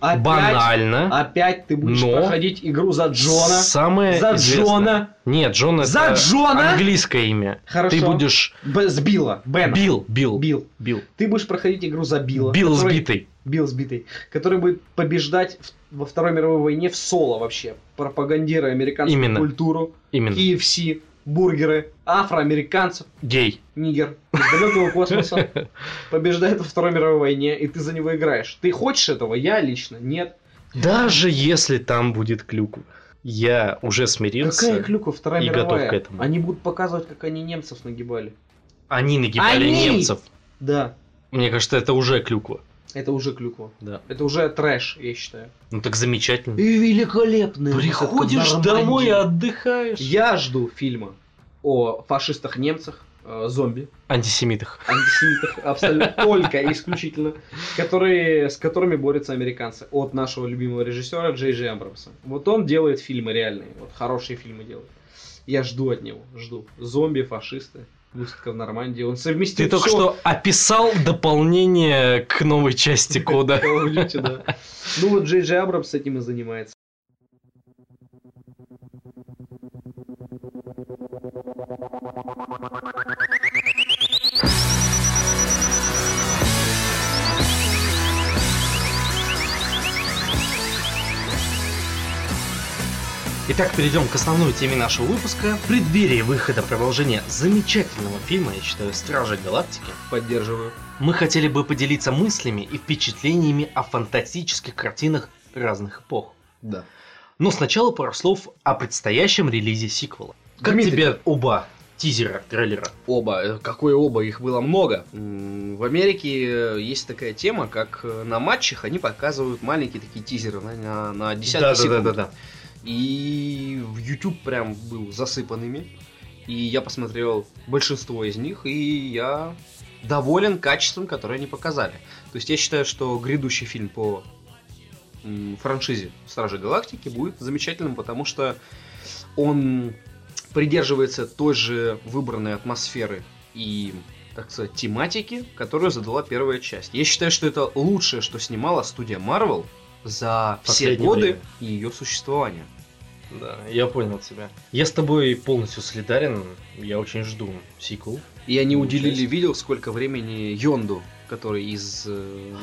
Опять, Банально. опять ты будешь но проходить игру за Джона. Самое За известное- Джона. Нет, Джон это За Джона? английское имя. Хорошо. Ты будешь Б- с Билла. Бена. Билл, Билл, Билл. Билл. Ты будешь проходить игру за Билла. Билл который- сбитый. Билл сбитый. Который будет побеждать в- во Второй мировой войне в соло вообще. Пропагандируя американскую Именно. культуру. Именно. KFC, бургеры, афроамериканцев, Гей. нигер из далекого космоса побеждает во Второй мировой войне, и ты за него играешь. Ты хочешь этого? Я лично нет. Даже если там будет клюква. Я уже смирился. Какая клюква Вторая и готов мировая? к этому. Они будут показывать, как они немцев нагибали. Они нагибали Они! немцев. Да, Мне кажется, это уже клюква. Это уже клюква. Да. Это уже трэш, я считаю. Ну так замечательно. И великолепно. Приходишь домой и отдыхаешь. Я жду фильма о фашистах-немцах, э, зомби, Антисемитах. антисемитах, абсолютно только исключительно, которые, с которыми борются американцы. От нашего любимого режиссера Джей Джей Абрамса. Вот он делает фильмы реальные, вот хорошие фильмы делает. Я жду от него, жду. Зомби, фашисты, высадка в Нормандии. Он совместит Ты только что описал дополнение к новой части кода. Ну вот Джей Джей Абрамс с этим и занимается. Итак, перейдем к основной теме нашего выпуска. В преддверии выхода продолжения замечательного фильма, я считаю, Стражи Галактики, Поддерживаю. мы хотели бы поделиться мыслями и впечатлениями о фантастических картинах разных эпох. Да. Но сначала пару слов о предстоящем релизе сиквела. Как Дмитрий. тебе оба тизера, трейлера? Оба. Э, Какое оба? Их было много. В Америке э, есть такая тема, как э, на матчах они показывают маленькие такие тизеры на, на, на десятки секунд. Да-да-да-да. И в YouTube прям был засыпан ими. И я посмотрел большинство из них, и я доволен качеством, которое они показали. То есть я считаю, что грядущий фильм по франшизе Стражи Галактики будет замечательным, потому что он придерживается той же выбранной атмосферы и, так сказать, тематики, которую задала первая часть. Я считаю, что это лучшее, что снимала студия Marvel за все Последнее годы время. ее существования. Да, я понял тебя. Я с тобой полностью солидарен. Я очень жду сиквел. И они уделили, часть. видел, сколько времени Йонду, который из э,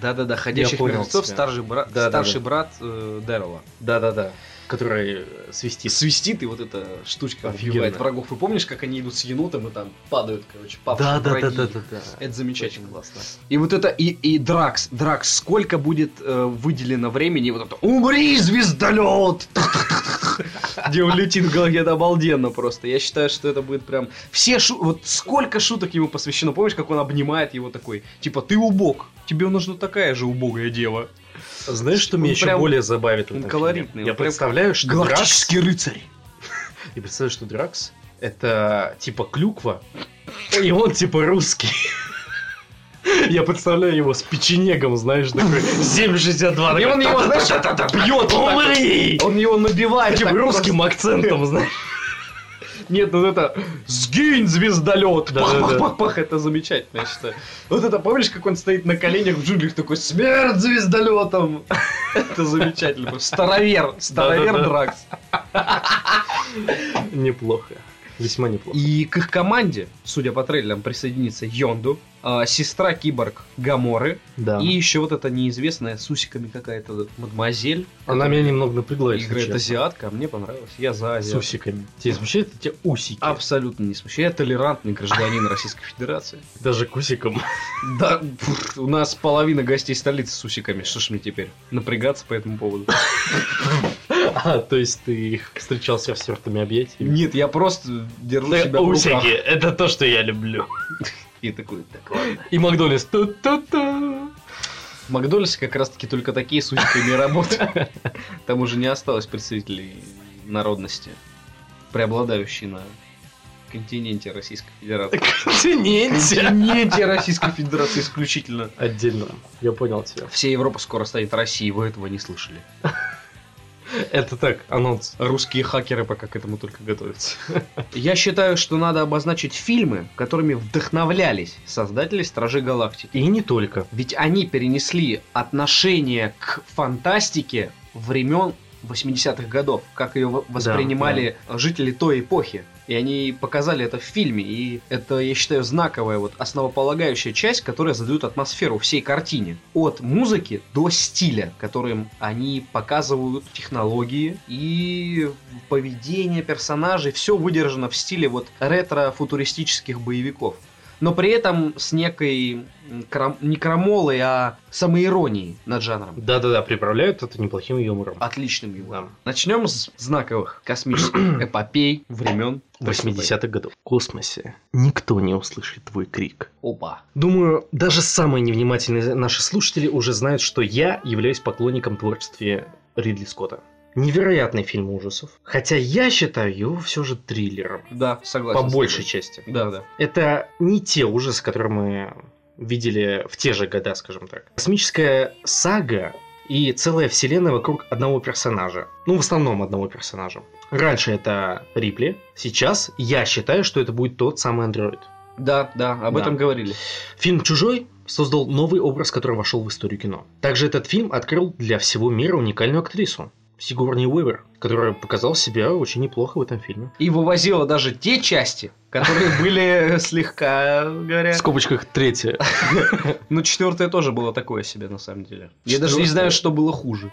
да-да-да ходящих мертвецов, старший брат, Да-да-да. старший брат э, Дэрила. Да-да-да. Который свистит. Свистит, и вот эта штучка Офигенно. убивает врагов. Вы помнишь, как они идут с енотом и там падают, короче, Да, павшие да, да, враги? да, да, да. Это замечательно. Очень классно. И вот это, и, и Дракс, Дракс, сколько будет э, выделено времени, вот это «Умри, звездолет!» Где он летит в голове, это обалденно просто. Я считаю, что это будет прям... Все шу... Вот сколько шуток ему посвящено. Помнишь, как он обнимает его такой? Типа, ты убог, тебе нужна такая же убогая дева. Знаешь, что Он меня еще более забавит? он колоритный, он Я прям представляю, что Галактический рыцарь. Дракс... Я представляю, что Дракс это типа клюква, и он типа русский. Я представляю его с печенегом, знаешь, такой 7,62. И он его, знаешь, бьет. Умри! Он его набивает. Русским акцентом, знаешь. Нет, ну это сгинь, звездолет! Да, пах, да, пах, пах, пах, это замечательно, я считаю. Вот это, помнишь, как он стоит на коленях в джунглях, такой, смерть звездолетом! Это замечательно. Старовер, старовер. Дракс. Неплохо. Весьма неплохо. И к их команде, судя по трейлерам, присоединится Йонду, а, сестра киборг Гаморы, Да. и еще вот эта неизвестная с усиками какая-то мадемуазель. Она меня немного напрягла, Играет азиатка, а мне понравилось. Я за С азиатку. усиками. Тебе смущает эти усики? Абсолютно не смущает. Я толерантный гражданин Российской Федерации. Даже к усикам. Да, у нас половина гостей столицы с усиками. Что ж мне теперь напрягаться по этому поводу? А, то есть ты их встречал с расстертыми объятиями? Нет, я просто держу Да, себя в руках. усики, это то, что я люблю. И такой, так ладно. И Макдональдс. Ту-ту-ту. В Макдональдсе как раз таки только такие с усиками работают. Там уже не осталось представителей народности, преобладающей на континенте Российской Федерации. Континенте. Континенте Российской Федерации исключительно. Отдельно. Я понял тебя. Вся Европа скоро станет Россией, вы этого не слышали. Это так, анонс. Русские хакеры пока к этому только готовятся. Я считаю, что надо обозначить фильмы, которыми вдохновлялись создатели Стражей Галактики. И не только. Ведь они перенесли отношение к фантастике времен 80-х годов, как ее воспринимали жители той эпохи. И они показали это в фильме. И это, я считаю, знаковая, вот основополагающая часть, которая задает атмосферу всей картине. От музыки до стиля, которым они показывают технологии и поведение персонажей. Все выдержано в стиле вот ретро-футуристических боевиков. Но при этом с некой м, крам- не крамолой, а самоиронией над жанром. Да-да-да, приправляют это неплохим юмором. Отличным юмором. Да. Начнем с знаковых космических эпопей времен 80-х годов. В космосе никто не услышит твой крик. Опа. Думаю, даже самые невнимательные наши слушатели уже знают, что я являюсь поклонником творчества Ридли Скотта. Невероятный фильм ужасов. Хотя я считаю его все же триллером. Да, согласен. По большей части. Да, да. Это не те ужасы, которые мы видели в те же года, скажем так. Космическая сага и целая вселенная вокруг одного персонажа. Ну, в основном одного персонажа. Раньше это Рипли, сейчас я считаю, что это будет тот самый андроид. Да, да, об Да. этом говорили. Фильм «Чужой» создал новый образ, который вошел в историю кино. Также этот фильм открыл для всего мира уникальную актрису Сигурни Уивер, которая показала себя очень неплохо в этом фильме. И вывозила даже те части, которые были слегка, говоря... В скобочках третья. Ну, четвертое тоже было такое себе, на самом деле. Я даже не знаю, что было хуже.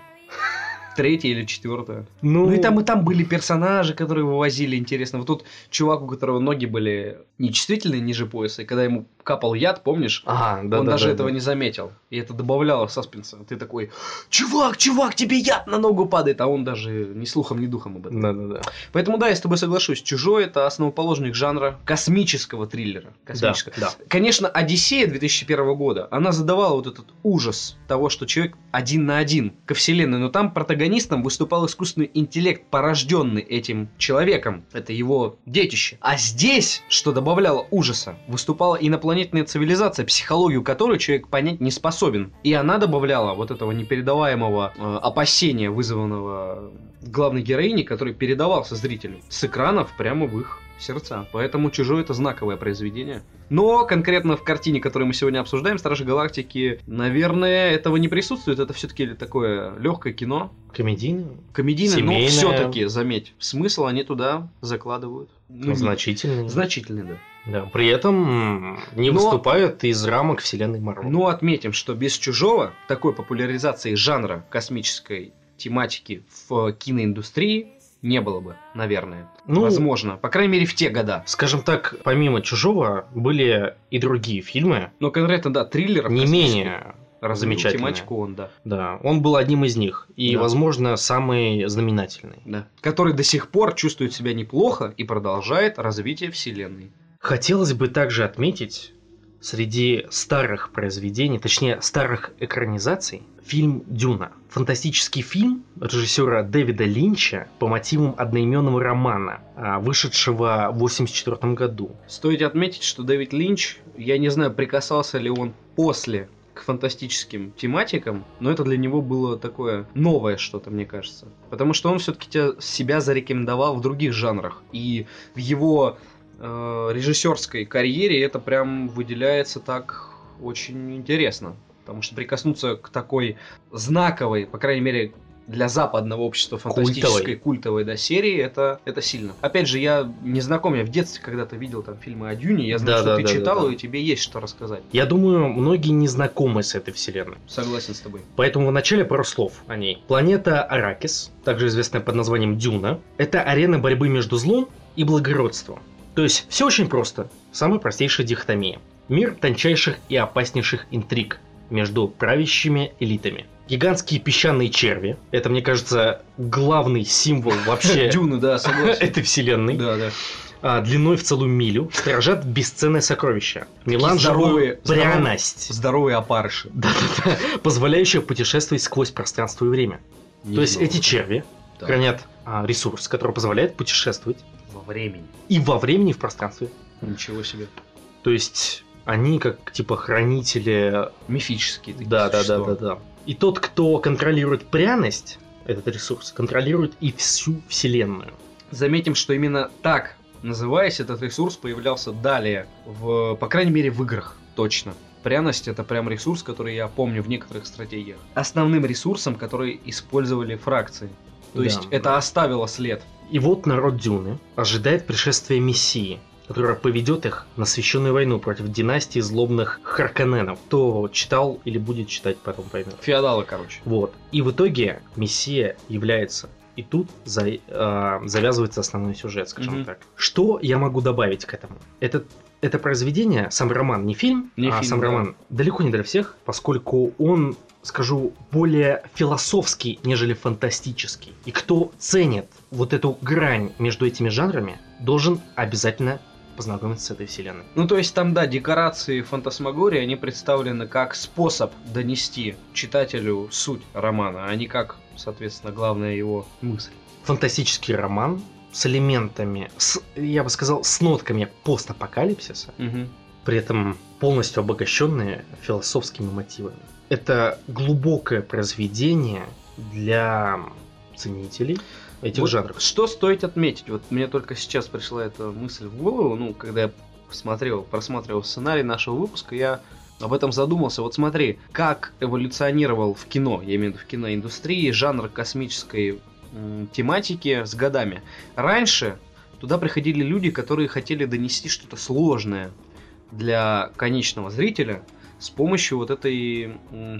Третье или четвертое. Ну и там и там были персонажи, которые вывозили интересно. Вот тут чувак, у которого ноги были нечувствительные ниже пояса, и когда ему капал яд, помнишь? А, да, он да, даже да, этого да. не заметил. И это добавляло саспенса. Ты такой, чувак, чувак, тебе яд на ногу падает, а он даже ни слухом, ни духом об этом. Да, да, да. Поэтому да, я с тобой соглашусь. Чужой это основоположник жанра космического триллера. Космического. Да, Конечно, Одиссея 2001 года, она задавала вот этот ужас того, что человек один на один ко вселенной, но там протагонистом выступал искусственный интеллект, порожденный этим человеком. Это его детище. А здесь, что добавляло ужаса, выступала инопланетная цивилизация, психологию которой человек понять не способен. И она добавляла вот этого непередаваемого э, опасения, вызванного главной героиней, который передавался зрителю с экранов прямо в их сердца. Поэтому «Чужой» — это знаковое произведение. Но конкретно в картине, которую мы сегодня обсуждаем, «Стражи Галактики», наверное, этого не присутствует. Это все-таки такое легкое кино, комедийное, но Семейное. все-таки, заметь, смысл они туда закладывают. Ну, Значительный. Значительный, да. Да. При этом не Но- выступают из рамок вселенной Марвел. Но отметим, что без чужого такой популяризации жанра космической тематики в киноиндустрии не было бы, наверное. Ну, Возможно. По крайней мере, в те года. Скажем так, помимо «Чужого» были и другие фильмы, Но конкретно, да, триллеров не менее развил замечательные. тематику он, да. Да, он был одним из них. И, Да. возможно, самый знаменательный. да. Который до сих пор чувствует себя неплохо и продолжает развитие вселенной. Хотелось бы также отметить среди старых произведений, точнее старых экранизаций, фильм «Дюна». Фантастический фильм режиссера Дэвида Линча по мотивам одноименного романа, а, вышедшего в 1984 году. Стоит отметить, что Дэвид Линч, я не знаю, прикасался ли он после к фантастическим тематикам, но это для него было такое новое что-то, мне кажется. Потому что он все-таки себя зарекомендовал в других жанрах. И в его э, режиссерской карьере это прям выделяется так очень интересно. Потому что прикоснуться к такой знаковой, по крайней мере, для западного общества фантастической культовой, да, серии, это, это сильно. Опять же, я не знаком, я в детстве когда-то видел там фильмы о Дюне, я знаю, Да, что да, ты да, читал, да, да. и тебе есть что рассказать. Я думаю, многие не знакомы с этой вселенной. Согласен с тобой. Поэтому вначале пару слов о ней. Планета Аракис, также известная под названием Дюна, это арена борьбы между злом и благородством. То есть все очень просто. Самая простейшая дихотомия. Мир тончайших и опаснейших интриг между правящими элитами. Гигантские песчаные черви. Это, мне кажется, главный символ вообще Дюна, да, согласен. этой вселенной. Да, да. А, длиной в целую милю сторожат бесценное сокровище. Меланжевую здоровые- пряность. Здоровые опарыши. Да-да-да, позволяющая путешествовать сквозь пространство и время. То есть эти черви Да. хранят а, ресурс, который позволяет путешествовать Во времени. и во времени, и в пространстве. Ничего себе. То есть они как типа хранители. Мифические такие Да, да, да, да, да. И тот, кто контролирует пряность, этот ресурс, контролирует и всю вселенную. Заметим, что именно так, называясь, этот ресурс появлялся далее, в, по крайней мере, в играх, точно. Пряность это прям ресурс, который я помню в некоторых стратегиях. Основным ресурсом, который использовали фракции. То Да, есть это оставило след. И вот народ Дюны ожидает пришествия Мессии, которая поведет их на священную войну против династии злобных Харконенов. Кто читал или будет читать, потом поймет. Феодалы, короче. Вот. И в итоге Мессия является. И тут за- э, завязывается основной сюжет, скажем Мгм. так. Что я могу добавить к этому? Этот это произведение, сам роман, не фильм, Не а фильм, сам да. роман, далеко не для всех, поскольку он, скажу, более философский, нежели фантастический. И кто ценит вот эту грань между этими жанрами, должен обязательно познакомиться с этой вселенной. Ну, то есть там, да, декорации фантасмагории, они представлены как способ донести читателю суть романа, а не как, соответственно, главная его мысль. Фантастический роман с элементами, с, я бы сказал, с нотками постапокалипсиса, при этом полностью обогащенные философскими мотивами. Это глубокое произведение для ценителей этих Вот жанров. Что стоит отметить? Вот мне только сейчас пришла эта мысль в голову, ну, когда я смотрел, просматривал сценарий нашего выпуска, я об этом задумался. Вот смотри, как эволюционировал в кино, я имею в виду в киноиндустрии, жанр космической м, тематики с годами. Раньше туда приходили люди, которые хотели донести что-то сложное для конечного зрителя с помощью вот этой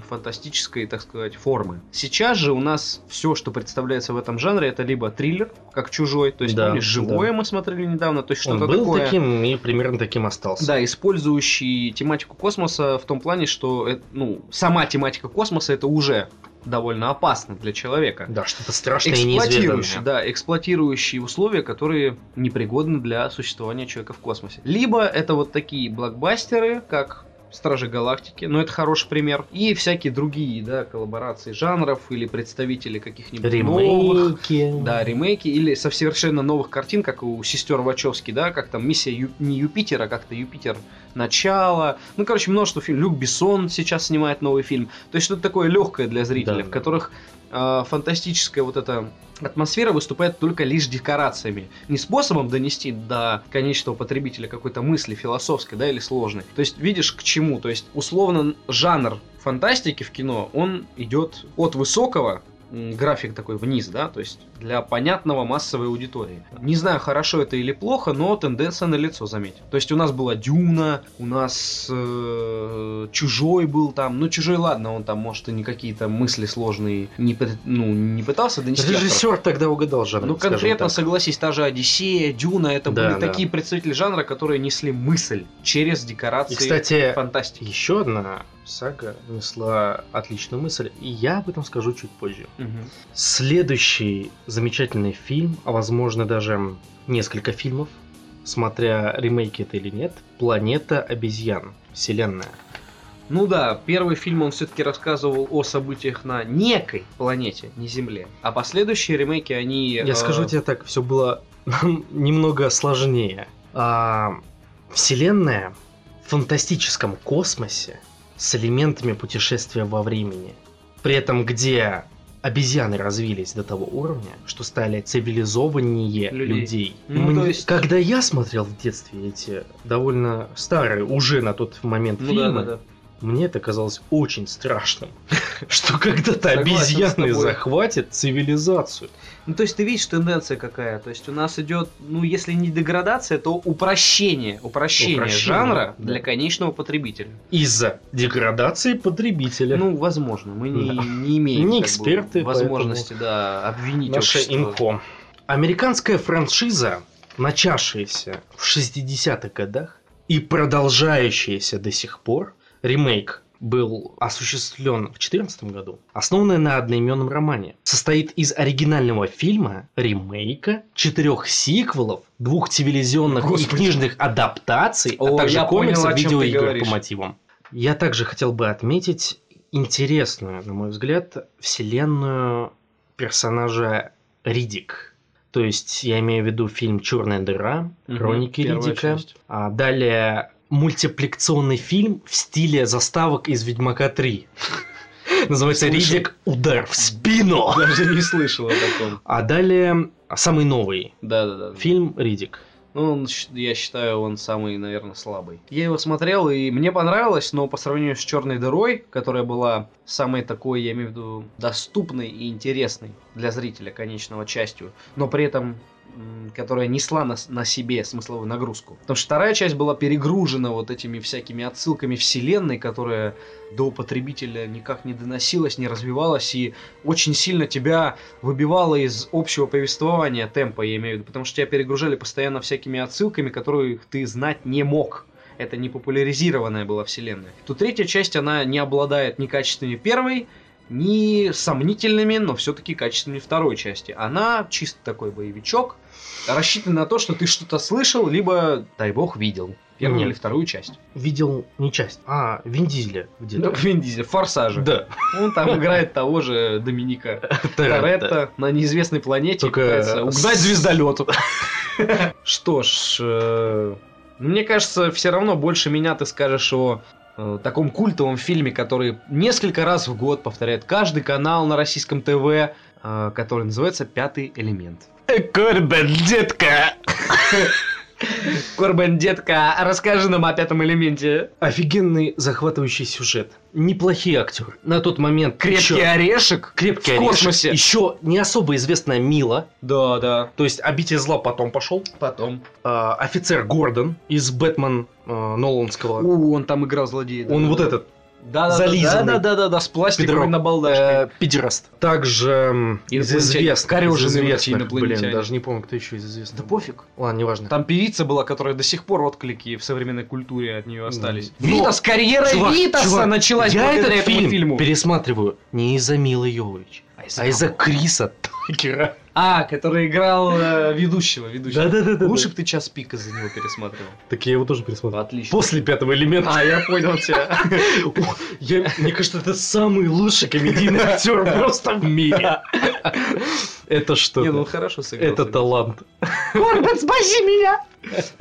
фантастической, так сказать, формы. Сейчас же у нас все, что представляется в этом жанре, это либо триллер, как чужой, то есть Да, помнишь, живое да. мы смотрели недавно, то есть Он что-то был такое. таким и примерно таким остался. Да, использующий тематику космоса в том плане, что э, ну, сама тематика космоса это уже довольно опасно для человека. Да, что-то страшное и Эксплуатирующий, неизведанное. да, эксплуатирующие условия, которые непригодны для существования человека в космосе. Либо это вот такие блокбастеры, как Стражи Галактики, но это хороший пример. И всякие другие, да, коллаборации жанров или представители каких-нибудь новых Ремейки. да, ремейки или со совершенно новых картин, как у сестер Вачовски, да, как там миссия Ю- не Юпитер, а как-то Юпитер начало. Ну, короче, множество фильмов. Люк Бессон сейчас снимает новый фильм. То есть что-то такое легкое для зрителей, Да. в которых э, фантастическая вот эта атмосфера выступает только лишь декорациями. Не способом донести до конечного потребителя какой-то мысли философской, да, или сложной. То есть, видишь, к чему? То есть, условно, жанр фантастики в кино, он идет от высокого график такой вниз, да, то есть для понятного массовой аудитории. Не знаю, хорошо это или плохо, но тенденция на лицо заметь. То есть у нас была Дюна, у нас э, Чужой был там, ну Чужой, ладно, он там, может, и не какие-то мысли сложные не, ну, не пытался донести. автор. Режиссер тогда угадал жанр. Ну, конкретно, согласись, та же Одиссея, Дюна, это Да, были да. такие представители жанра, которые несли мысль через декорации И, кстати, фантастики. еще одна сага несла отличную мысль, и я об этом скажу чуть позже. Мгм. Следующий замечательный фильм, а возможно даже несколько фильмов, смотря ремейки это или нет, «Планета обезьян. Вселенная». Ну да, первый фильм он все-таки рассказывал о событиях на некой планете, не Земле. А последующие ремейки, они... Я э, скажу тебе так, все было немного сложнее. А, вселенная в фантастическом космосе с элементами путешествия во времени. При этом, где обезьяны развились до того уровня, что стали цивилизованнее Людей. людей. Ну, Мне- есть- Когда я смотрел в детстве эти довольно старые, уже на тот момент Ну фильмы, да, да, да. Мне это казалось очень страшным, что когда-то обезьяны захватят цивилизацию. Ну, то есть ты видишь тенденция какая? То есть у нас идет, ну, если не деградация, то упрощение, упрощение, Упрощение, жанра да. для конечного потребителя. Из-за деградации потребителя. Ну, возможно, мы не, Да. не имеем Не как бы, эксперты, возможности, да, обвинить Наше инфо. Американская франшиза, начавшаяся в 60-х годах и продолжающаяся до сих пор, ремейк был осуществлен в 2014 году, основанная на одноименном романе. Состоит из оригинального фильма, ремейка, четырех сиквелов, двух телевизионных и Господи. книжных адаптаций, О, а также понял, комиксов, видеоигр по мотивам. Я также хотел бы отметить интересную, на мой взгляд, вселенную персонажа Ридик. То есть я имею в виду фильм Черная дыра, Хроники первая Ридика. часть. А далее мультипликационный фильм в стиле заставок из Ведьмака 3. Называется. Ридик Удар в спину. Даже не слышал о таком. А далее самый новый Да-да-да. фильм Ридик. Ну, он, я считаю, он самый, наверное, слабый. Я его смотрел, и мне понравилось, но по сравнению с Черной дырой, которая была самой такой, я имею в виду, доступной и интересной для зрителя конечного частью, но при этом которая несла на, на себе смысловую нагрузку. Потому что вторая часть была перегружена вот этими всякими отсылками вселенной, которая до потребителя никак не доносилась, не развивалась и очень сильно тебя выбивало из общего повествования темпа, я имею в виду, потому что тебя перегружали постоянно всякими отсылками, которые ты знать не мог. Это не популяризированная была вселенная. То третья часть, она не обладает ни качествами первой, ни сомнительными, но все-таки качествами второй части. Она чисто такой боевичок, рассчитан на то, что ты что-то слышал, либо, дай бог, видел. Первую Мгм. или вторую часть. Видел не часть, а Вин Дизеля Ну, где-то. Вин Дизель, Форсаже. Да. Он там играет того же Доминика Торетто на неизвестной планете. Только пытается угнать звездолет. Что ж, э, мне кажется, все равно больше меня ты скажешь о э, таком культовом фильме, который несколько раз в год повторяет каждый канал на российском ТВ, который называется «Пятый элемент». Корбен, детка! Корбен, детка, расскажи нам о пятом элементе. Офигенный захватывающий сюжет. Неплохие актеры. На тот момент Крепкий еще- орешек. крепкий в орешек. космосе. Еще не особо известная Мила. Да, да. То есть обитель зла потом пошел. Потом. А, офицер Гордон из Бэтмен а, Ноланского. У, он там играл злодея. Он вот этот Да, да, зализанный. Да, да, да, да, с пластиковой э, педераст. Также из известных, эти известных, блин, даже не помню, кто еще из известных. Да пофиг. Ладно, неважно. Там певица была, которая до сих пор отклики в современной культуре от нее остались. Но- Витас, карьера Чувак, Витаса чувак, началась я благодаря этот этому фильм фильму. пересматриваю не из-за Милы Йовович, а из-за Криса Такера. А, который играл э, ведущего, ведущего. Да-да-да-да. Лучше бы ты час пика за него пересматривал. Так я его тоже пересмотрел. Отлично. После пятого элемента. А, я понял тебя. Мне кажется, это самый лучший комедийный актер просто в мире. Это Не, ну что? хорошо сыграл. Это талант. Корбан, спаси меня!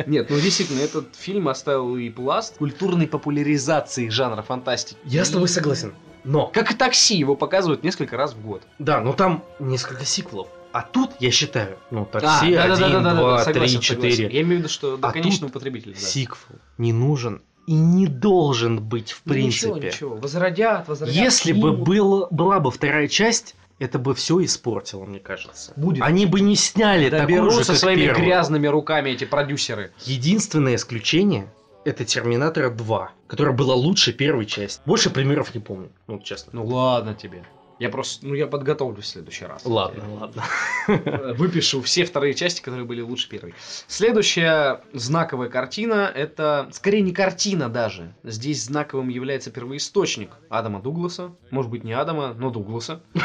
Нет, ну действительно, этот фильм оставил и пласт культурной популяризации жанра фантастики. Я с тобой согласен. Но, Как и такси, его показывают несколько раз в год. да, но там несколько сиквелов. А тут, я считаю, ну, А, такси 1, 2, 3, согласен, 4. согласен. Я имею в виду, что до А конечного тут потребителя. да. Сиквел не нужен и не должен быть в Ну, принципе. Ничего, ничего. Возродят, возродят. Если бы снимут. был, была бы вторая часть, это бы все испортило, мне кажется. Будет. Они бы не сняли Да такую же, со своими первую. грязными руками эти продюсеры. Единственное исключение это Терминатор 2, которая была лучше первой части. Больше примеров не помню, ну честно. Ну ладно тебе. Я просто, ну я подготовлюсь в следующий раз. Ладно, ладно. Э, Выпишу все вторые части, которые были лучше первой. Следующая знаковая картина, это скорее не картина даже. Здесь знаковым является первоисточник Адама Дугласа. Может быть не Адама, но Дугласа.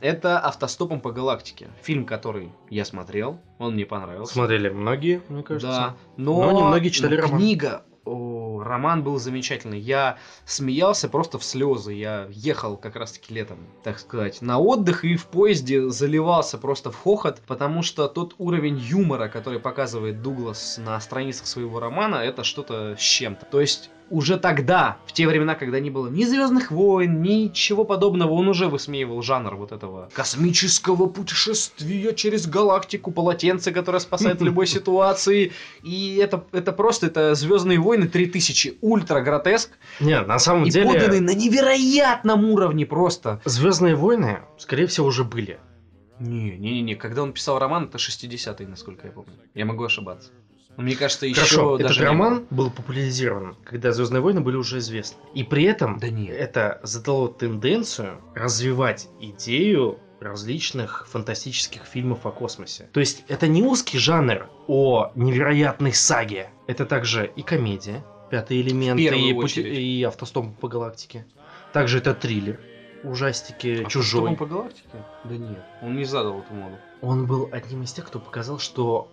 Это «Автостопом по галактике». Фильм, который я смотрел, он мне понравился. Смотрели многие, мне кажется. Да, но, Но немногие читали но роман. Книга, роман был замечательный. Я смеялся просто в слезы. Я ехал как раз-таки летом, так сказать, на отдых и в поезде заливался просто в хохот, потому что тот уровень юмора, который показывает Дуглас на страницах своего романа, это что-то с чем-то. То есть уже тогда, в те времена, когда не было ни Звездных войн, ничего подобного, он уже высмеивал жанр вот этого космического путешествия через галактику, полотенце, которое спасает в любой ситуации. И это, это просто, это Звездные войны 3000, ультра гротеск. Не, на самом И деле, поданы на невероятном уровне просто. Звездные войны, скорее всего, уже были. Не, не, не, не, когда он писал роман, это 60-е, насколько я помню. Я могу ошибаться. Но мне кажется, еще Хорошо, даже этот не роман был популяризирован, когда Звездные войны были уже известны. И при этом Да нет. это задало тенденцию развивать идею различных фантастических фильмов о космосе. То есть это не узкий жанр о невероятной саге. Это также и комедия, пятый элемент, и, пути- и автостоп по галактике. Также это триллер, ужастики, чужой. «Автостопом по галактике? Да нет, он не задал эту моду. Он был одним из тех, кто показал, что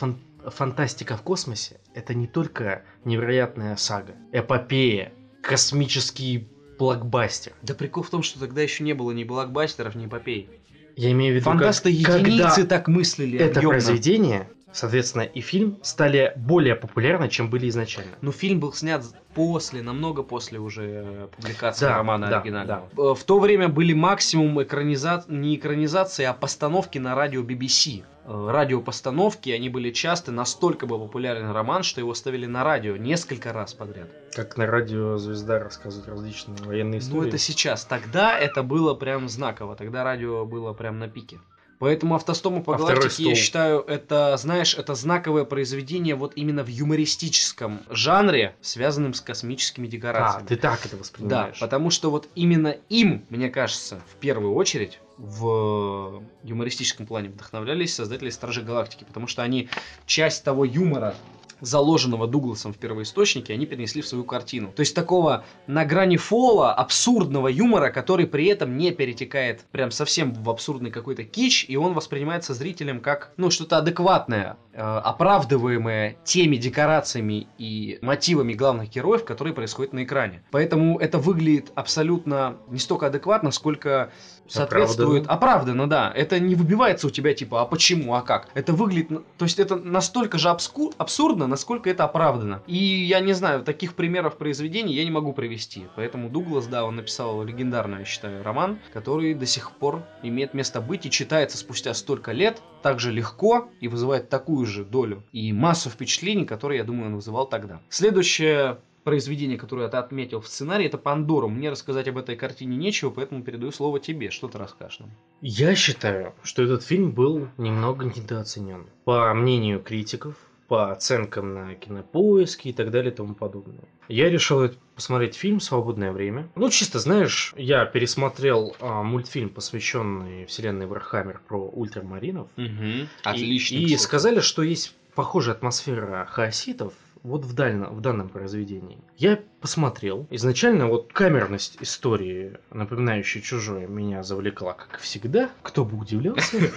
фан- фантастика в космосе это не только невероятная сага, эпопея, космический блокбастер. Да прикол в том, что тогда еще не было ни блокбастеров, ни эпопей. Я имею в виду, как- Фантасты когда так мыслили это объемно. произведение, соответственно, и фильм стали более популярны, чем были изначально. Но фильм был снят после, намного после уже э, публикации Да, романа да, оригинального. Э, В то время были максимум экраниза... не экранизации, а постановки на радио BBC. Э, Радиопостановки, они были часто, настолько был популярен роман, что его ставили на радио несколько раз подряд. Как на радио «Звезда» рассказывают различные военные истории. Ну это сейчас. Тогда это было прям знаково. Тогда радио было прям на пике. Поэтому автостому по А галактике, я считаю, это, знаешь, это знаковое произведение вот именно в юмористическом жанре, связанном с космическими А, декорациями. ты так это Да, воспринимаешь. потому что вот именно им, мне кажется, в первую очередь в юмористическом плане вдохновлялись создатели Стражей Галактики, потому что они часть того юмора, заложенного Дугласом в первоисточнике, они перенесли в свою картину. То есть такого на грани фола, абсурдного юмора, который при этом не перетекает прям совсем в абсурдный какой-то кич, и он воспринимается зрителем как, ну, что-то адекватное, э, оправдываемое теми декорациями и мотивами главных героев, которые происходят на экране. Поэтому это выглядит абсолютно не столько адекватно, сколько соответствует... Оправданно, да. Это не выбивается у тебя типа, а почему, а как. Это выглядит... То есть это настолько же обску- абсурдно, насколько это оправдано. И я не знаю, таких примеров произведений я не могу привести. Поэтому Дуглас, да, он написал легендарный, я считаю, роман, который до сих пор имеет место быть и читается спустя столько лет так же легко и вызывает такую же долю и массу впечатлений, которые, я думаю, он вызывал тогда. Следующее произведение, которое ты отметил в сценарии, это Пандору. Мне рассказать об этой картине нечего, поэтому передаю слово тебе. Что ты расскажешь нам? Я считаю, что этот фильм был немного недооценен. По мнению критиков, по оценкам на кинопоиске и так далее и тому подобное. Я решил посмотреть фильм в свободное время. Ну, чисто, знаешь, я пересмотрел а, мультфильм, посвященный вселенной Вархаммер про ультрамаринов. Угу. И, и сказали, что есть похожая атмосфера хаоситов вот в, дально- в данном произведении. Я посмотрел. Изначально вот камерность истории, напоминающая чужое, меня завлекла, как всегда. Кто бы удивлялся.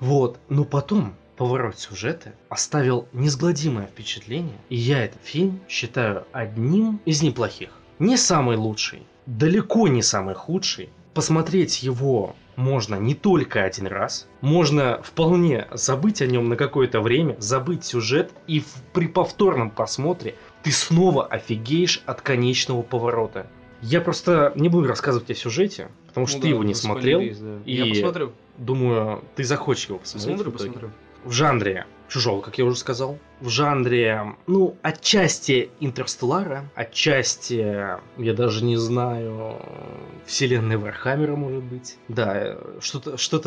Вот. Но потом поворот сюжета оставил несгладимое впечатление. И я этот фильм считаю одним из неплохих. Не самый лучший, далеко не самый худший. Посмотреть его можно не только один раз. Можно вполне забыть о нем на какое-то время, забыть сюжет, и в- при повторном просмотре ты снова офигеешь от конечного поворота. Я просто не буду рассказывать о сюжете, потому что Ну ты да, его не ну, смотрел. да. и- Я посмотрю. Думаю, ты захочешь его посмотреть. Посмотрю, посмотрю. В жанре чужого, как я уже сказал. В жанре, ну, отчасти Интерстеллара, отчасти, я даже не знаю, вселенной Вархаммера, может быть. Да, что-то что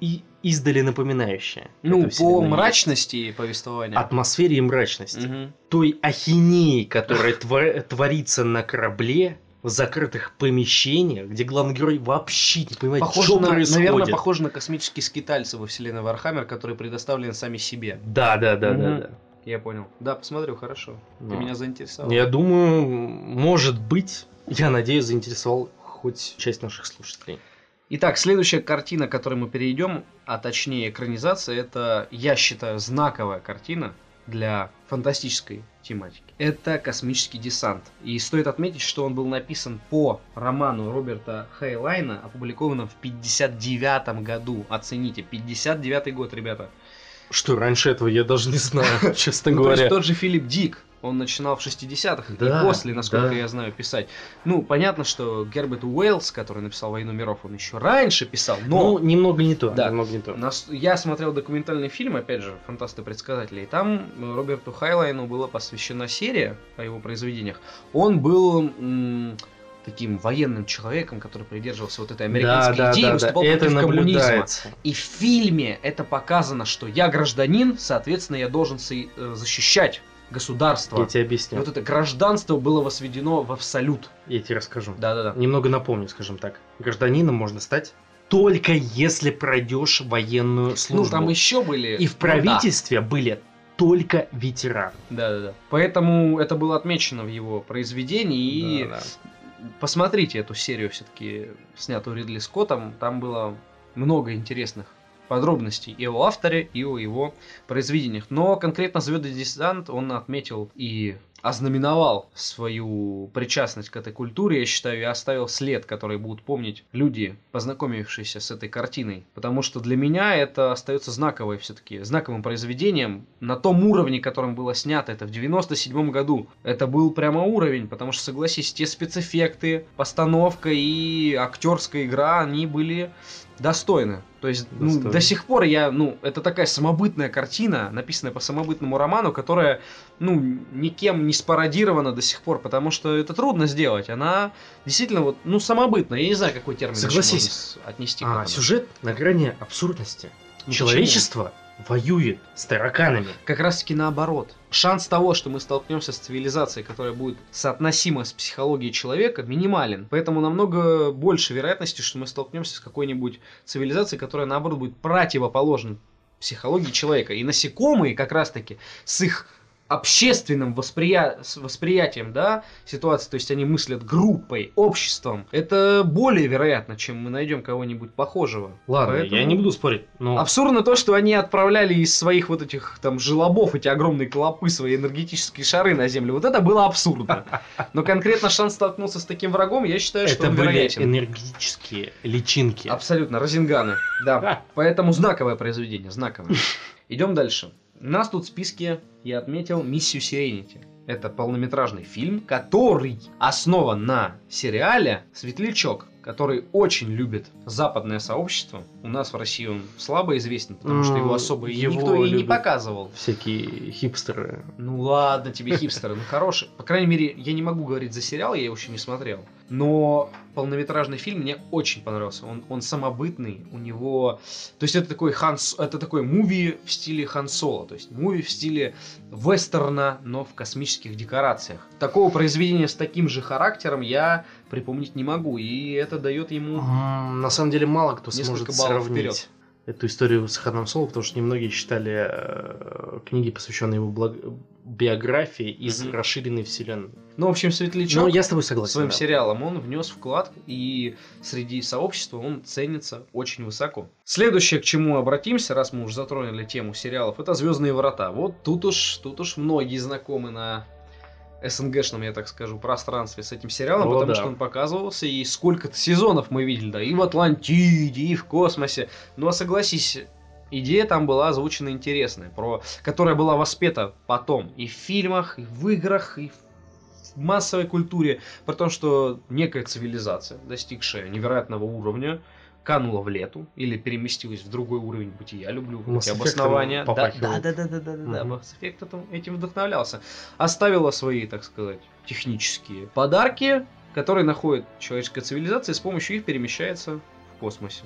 и издали напоминающее. Ну, по мрачности повествования. Атмосфере и мрачности. Мгм. Той ахинеи, которая твор- творится на корабле, в закрытых помещениях, где главный герой вообще не понимает, Похоже что на, происходит. наверное, похоже на космические скитальцы во вселенной Вархаммер, которые предоставлены сами себе. Да, да, да, да, Мгм. да. Я понял. Да, посмотрю, хорошо. Ты Ну. меня заинтересовал. Я думаю, может быть, я надеюсь, заинтересовал хоть часть наших слушателей. Итак, следующая картина, к которой мы перейдем, а точнее экранизация, это, я считаю, знаковая картина для фантастической тематики. Это «Космический десант». И стоит отметить, что он был написан по роману Роберта Хейлайна, опубликованном в 59 году. Оцените, 59 год, ребята. Что раньше этого я даже не знаю, честно Ну, говоря. тот же Филипп Дик, он начинал в 60-х Да, и после, насколько да. я знаю, писать. Ну, понятно, что Герберт Уэллс, который написал «Войну миров», он еще раньше писал, но... Ну, немного не то. Да. Немного не то. Нас- Я смотрел документальный фильм, опять же, «Фантасты предсказатели», и там э, Роберту Хайлайну была посвящена серия о его произведениях. Он был м, таким военным человеком, который придерживался вот этой американской да, идеи, да, да, выступал это против коммунизма. И в фильме это показано, что я гражданин, соответственно, я должен э, защищать государство. Я тебе И объясню. вот это гражданство было возведено в абсолют. Я тебе расскажу. Да-да-да. Немного напомню, скажем так. Гражданином можно стать только если пройдешь военную службу. Ну, там еще были... И в Ну, да. правительстве были только ветераны. Да, да, да. Поэтому это было отмечено в его произведении. И Да, да. посмотрите эту серию все-таки, снятую Ридли Скоттом. Там было много интересных подробностей и о авторе, и о его произведениях. Но конкретно «Звездный десант» он отметил и ознаменовал свою причастность к этой культуре, я считаю, и оставил след, который будут помнить люди, познакомившиеся с этой картиной. Потому что для меня это остается знаковой все-таки, знаковым произведением на том уровне, которым было снято это в 97 году. Это был прямо уровень, потому что, согласись, те спецэффекты, постановка и актерская игра, они были достойны. То есть, ну, Достойны. до сих пор я, ну, это такая самобытная картина, написанная по самобытному роману, которая, ну, никем не спародирована до сих пор, потому что это трудно сделать. Она действительно вот, ну, самобытная. Я не знаю, какой термин Согласись. отнести к А, сюжет на грани абсурдности. Ну, Человечество воюет с тараканами. Как раз таки наоборот. Шанс того, что мы столкнемся с цивилизацией, которая будет соотносима с психологией человека, минимален. Поэтому намного больше вероятности, что мы столкнемся с какой-нибудь цивилизацией, которая наоборот будет противоположна психологии человека. И насекомые как раз таки с их общественным восприя- восприятием да, ситуации, то есть они мыслят группой, обществом, это более вероятно, чем мы найдем кого-нибудь похожего. Ладно, Поэтому- я не буду спорить, но... Абсурдно то, что они отправляли из своих вот этих там желобов эти огромные клопы, свои энергетические шары на Землю. Вот это было абсурдно. Но конкретно шанс столкнуться с таким врагом, я считаю, что это он были вероятен. энергетические личинки. Абсолютно, розинганы. Да. Поэтому знаковое произведение, знаковое. Идем дальше. У нас тут в списке я отметил «Миссию Сиренити». Это полнометражный фильм, который основан на сериале «Светлячок», который очень любит западное сообщество. У нас в России он слабо известен, потому что его особо его никто и не показывал. Всякие хипстеры. Ну ладно, тебе хипстеры, ну хороший. По крайней мере, я не могу говорить за сериал, я его еще не смотрел. Но полнометражный фильм мне очень понравился. Он, он самобытный, у него... То есть это такой хан, это такой муви в стиле Хан Соло. То есть муви в стиле вестерна, но в космических декорациях. Такого произведения с таким же характером я припомнить не могу. И это дает ему... М, На самом деле мало кто сможет баллов сравнить вперед. Эту историю с Ханом Соло, потому что немногие считали э, книги, посвященные его благ- биографии из Мгм. расширенной вселенной. Ну, в общем, Светлячок... Но я с тобой согласен. своим да. сериалом он внес вклад, и среди сообщества он ценится очень высоко. Следующее, к чему обратимся, раз мы уже затронули тему сериалов, это Звездные врата. Вот тут уж, тут уж многие знакомы на СНГшном, я так скажу, пространстве с этим сериалом, О, потому да. что он показывался, и сколько-то сезонов мы видели, да, и в Атлантиде, и в космосе. Ну, а согласись, идея там была озвучена интересная, про, которая была воспета потом и в фильмах, и в играх, и в массовой культуре, про то, что некая цивилизация, достигшая невероятного уровня, канула в лету или переместилась в другой уровень бытия. Люблю эти обоснования. Да, да, да, да, да, да, да. Мгм. Mass Effect этим- этим вдохновлялся. Оставила свои, так сказать, технические подарки, которые находит человеческая цивилизация, и с помощью их перемещается в космосе.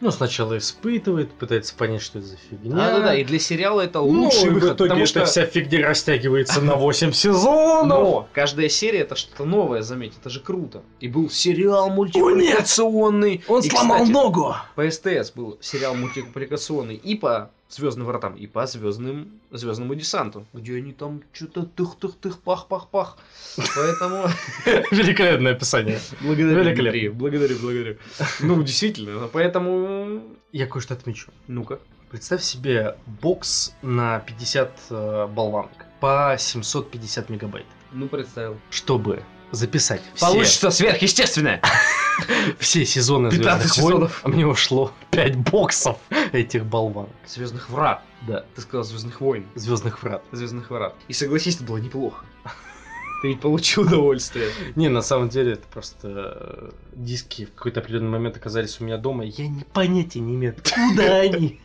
Ну, сначала испытывает, пытается понять, что это за фигня. Да, да, да. И для сериала это Ну, лучший в выход, итоге потому что вся фигня растягивается на 8 сезонов. Но каждая серия это что-то новое, заметь, это же круто. И был сериал мультипликационный. Он И, сломал кстати, ногу. По СТС был сериал мультипликационный и по Звездным вратам, и по звездным звездному десанту, где они там что-то тых-тых-тых, пах-пах-пах. Поэтому Великолепное описание. благодарю, Великолепно. Благодарю, благодарю. Ну, действительно, поэтому... Я кое-что отмечу. Ну-ка. Представь себе бокс на 50 э, болванок по 750 мегабайт. Ну, представил. Чтобы записать все, Получится сверхъестественное! все сезоны 15 Звездных войн, сезонов. а мне ушло 5 боксов этих болванок. Звездных врат. Да, Ты сказал Звездных войн. Звездных врат. Звездных врат. И согласись, это было неплохо. Ты ведь получил удовольствие. Не, на самом деле это просто э, диски в какой-то определенный момент оказались у меня дома. Я не понятия не имею, откуда они.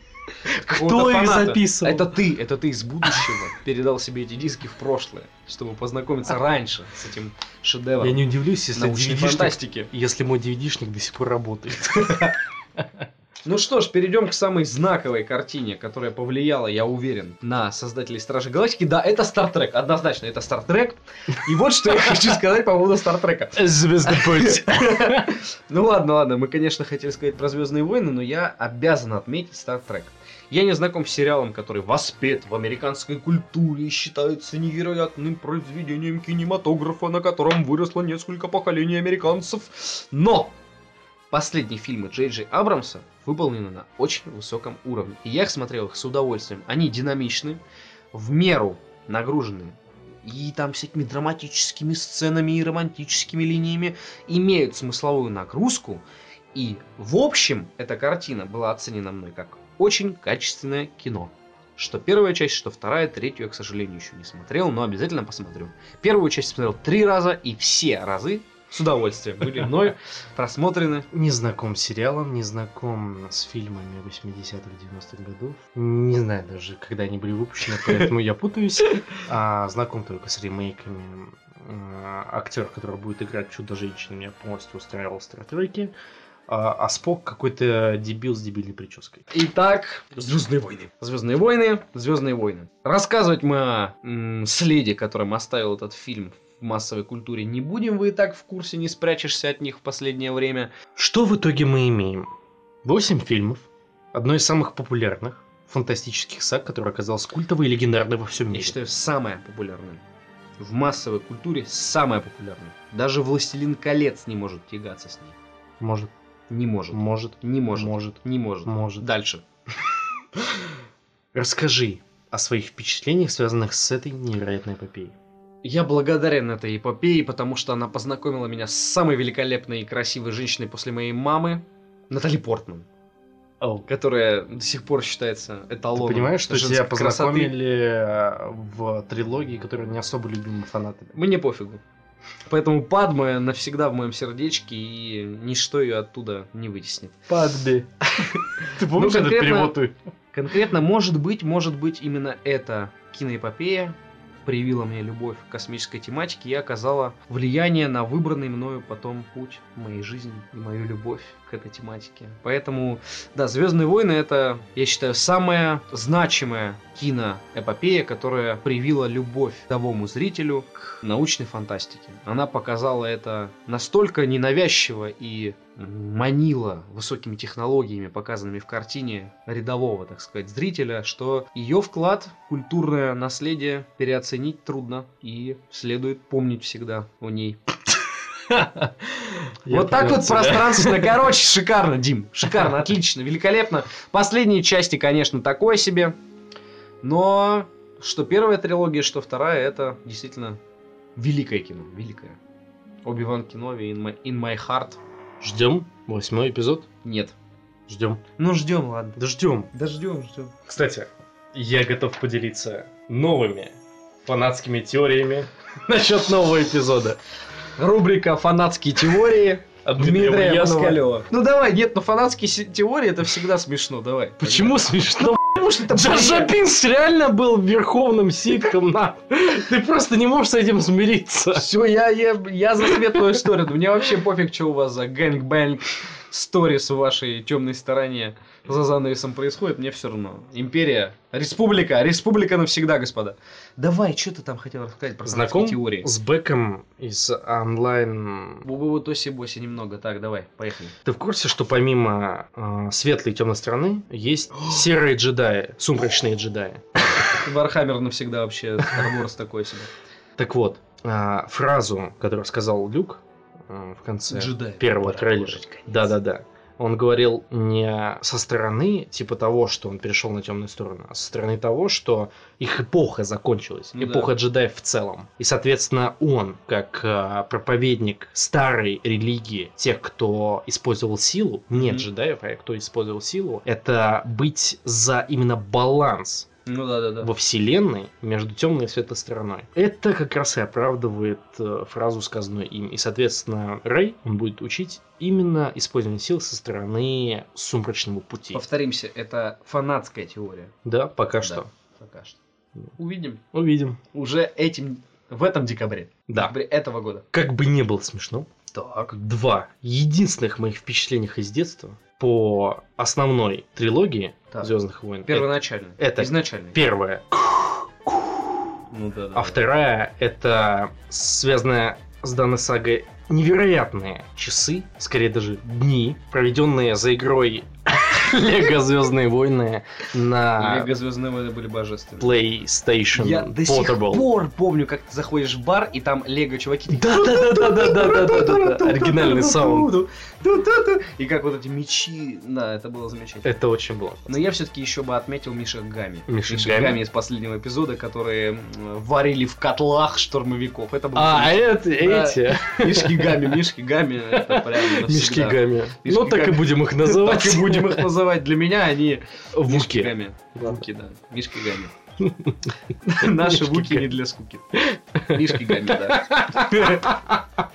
Кто их записывал? Это ты, это ты из будущего передал себе эти диски в прошлое, чтобы познакомиться раньше с этим шедевром Я не удивлюсь, если DVD-шник фантастики. если мой DVD-шник до сих пор работает. Ну что ж, перейдем к самой знаковой картине, которая повлияла, я уверен, на создателей Стражей Галактики. Да, это Стартрек, однозначно, это Стартрек. И вот что я хочу сказать по поводу Стартрека. Звездный путь. Ну ладно, ладно, мы, конечно, хотели сказать про Звездные войны, но я обязан отметить Стартрек. Я не знаком с сериалом, который воспет в американской культуре и считается невероятным произведением кинематографа, на котором выросло несколько поколений американцев. Но последние фильмы Джей Джей Абрамса выполнены на очень высоком уровне. И я их смотрел их с удовольствием. Они динамичны, в меру нагружены и там всякими драматическими сценами и романтическими линиями имеют смысловую нагрузку. И в общем, эта картина была оценена мной как очень качественное кино. Что первая часть, что вторая, третью я, к сожалению, еще не смотрел, но обязательно посмотрю. Первую часть смотрел три раза, и все разы с удовольствием были мной просмотрены. Не знаком с сериалом, не знаком с фильмами 80-х, 90-х годов. Не знаю даже, когда они были выпущены, поэтому я путаюсь. А знаком только с ремейками. А, Актер, который будет играть Чудо-женщину, меня полностью устраивал Стартреке. А, а Спок какой-то дебил с дебильной прической. Итак, Звездные войны. Звездные войны, Звездные войны. Рассказывать мы о м, следе, которым оставил этот фильм в массовой культуре, не будем. Вы и так в курсе, не спрячешься от них в последнее время. Что в итоге мы имеем? Восемь фильмов, одно из самых популярных фантастических саг, которое оказалось культовой и легендарной во всем Я мире. считаю, самое популярное. В массовой культуре самое популярное. Даже Властелин колец не может тягаться с ней. Может, Не может. может, Не может. может. Не может. Может. Дальше. Расскажи о своих впечатлениях, связанных с этой невероятной эпопеей. Я благодарен этой эпопее, потому что она познакомила меня с самой великолепной и красивой женщиной после моей мамы, Натали Портман, которая до сих пор считается Ты эталоном. понимаешь, что тебя красоты. познакомили э, в трилогии, которая не особо любима фанатами? Мне пофигу. Поэтому Падма навсегда в моем сердечке, и ничто ее оттуда не вытеснит. Падби. Ты помнишь этот перевод? Конкретно, может быть, может быть, именно эта киноэпопея привила мне любовь к космической тематике и оказала влияние на выбранный мною потом путь моей жизни и мою любовь к этой тематике. Поэтому, да, Звездные войны это, я считаю, самая значимая киноэпопея, которая привила любовь домому зрителю к научной фантастике. Она показала это настолько ненавязчиво и манила высокими технологиями, показанными в картине рядового, так сказать, зрителя, что ее вклад в культурное наследие переоценить трудно и следует помнить всегда о ней. Вот так вот пространственно. Короче, шикарно, Дим. Шикарно, отлично, великолепно. Последние части, конечно, такое себе. Но что первая трилогия, что вторая, это действительно великое кино. Великое. Оби-Ван Кенови in my, in my heart. Ждем восьмой эпизод. Нет. Ждем. Ну, ждем, ладно. Да ждем. Да ждем, ждем. Кстати, я готов поделиться новыми фанатскими теориями насчет нового эпизода. Рубрика «Фанатские теории» От Дмитрия. Москалева. Ну давай, нет, ну фанатские теории это всегда смешно, давай. Почему смешно? Потому что это Джа-Джа Бинкс реально был верховным ситхом, на. Ты просто не можешь с этим смириться. Все, я, я, я за светлую историю. Мне вообще пофиг, что у вас за gang-bang stories в вашей темной стороне за занавесом происходит, мне все равно. Империя, республика, республика навсегда, господа. Давай, что ты там хотел рассказать про Знаком теории? с Беком из онлайн... Бубы тоси-боси немного. Так, давай, поехали. Ты в курсе, что помимо э, светлой и темной стороны есть серые джедаи, сумрачные джедаи? Вархаммер навсегда вообще Старворс такой себе. Так вот, а, фразу, которую сказал Люк в конце Джедай. первого трейлера. Да-да-да. Он говорил не со стороны, типа того, что он перешел на темную сторону, а со стороны того, что их эпоха закончилась. Ну да. эпоха джедаев в целом. И, соответственно, он, как а, проповедник старой религии, тех, кто использовал силу, не Мгм. джедаев, а кто использовал силу, это быть за именно баланс Ну да, да, да. во вселенной между темной и светлой стороной. Это как раз и оправдывает э, фразу, сказанную им. И, соответственно, Рэй, он будет учить именно использование сил со стороны сумрачного пути. Повторимся, это фанатская теория. Да, пока Да, что. Пока что. Увидим. Увидим. Уже этим, в этом декабре. Да. Декабре этого года. Как бы не было смешно, Так. два единственных моих ввпечатлениях из детства по основной трилогии Так. Звездных войн. Первоначально. это- Изначально. Первая Ну да, да. А вторая это связанная с данной сагой невероятные часы, скорее даже дни, проведенные за игрой Лего Звездные войны на... Лего Звездные войны были божественные. PlayStation Я Portable. до сих пор помню, как ты заходишь в бар, и там Лего чуваки... Да-да-да-да-да-да-да-да. Оригинальный саунд. И как вот эти мечи... Да, это было замечательно. Это очень было. Но я все-таки еще бы отметил Миша Гами. Миша Гами из последнего эпизода, которые варили в котлах штурмовиков. Это было... А, это эти... Мишки Гами, Мишки Гами. Мишки Гами. Ну, так и будем их называть. Так и будем их называть для меня они Вуки. Гами. Вуки, да. Мишки Гами. Наши вуки не для скуки. Мишки Гами, да.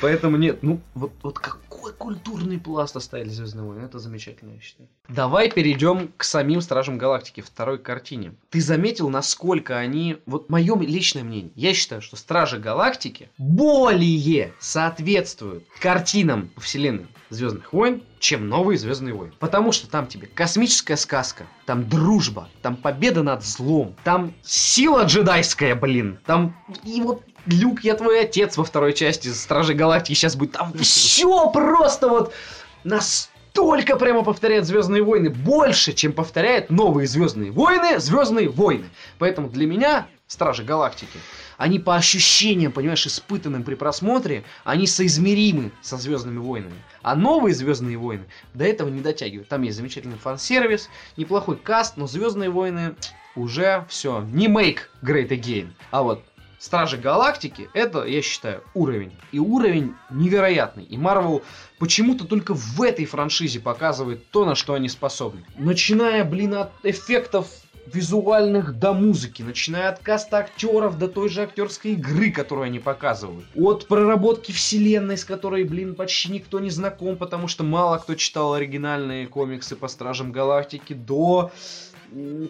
Поэтому нет, ну вот, вот какой культурный пласт оставили Звездные войны, это замечательно, я считаю. Давай перейдем к самим Стражам Галактики, второй картине. Ты заметил, насколько они, вот мое личное мнение, я считаю, что Стражи Галактики более соответствуют картинам вселенной Звездных войн, чем новые Звездные войны. Потому что там тебе космическая сказка, там дружба, там победа над злом, там сила джедайская, блин, там и вот Люк, я твой отец во второй части Стражи Галактики сейчас будет. Там все просто вот настолько прямо повторяет Звездные войны. Больше, чем повторяет новые Звездные войны, Звездные войны. Поэтому для меня Стражи Галактики, они по ощущениям, понимаешь, испытанным при просмотре, они соизмеримы со Звездными войнами. А новые Звездные войны до этого не дотягивают. Там есть замечательный фан-сервис, неплохой каст, но Звездные войны уже все. Не make great again. А вот Стражи Галактики, это, я считаю, уровень. И уровень невероятный. И Марвел почему-то только в этой франшизе показывает то, на что они способны. Начиная, блин, от эффектов визуальных до музыки, начиная от каста актеров до той же актерской игры, которую они показывают. От проработки вселенной, с которой, блин, почти никто не знаком, потому что мало кто читал оригинальные комиксы по Стражам Галактики, до м,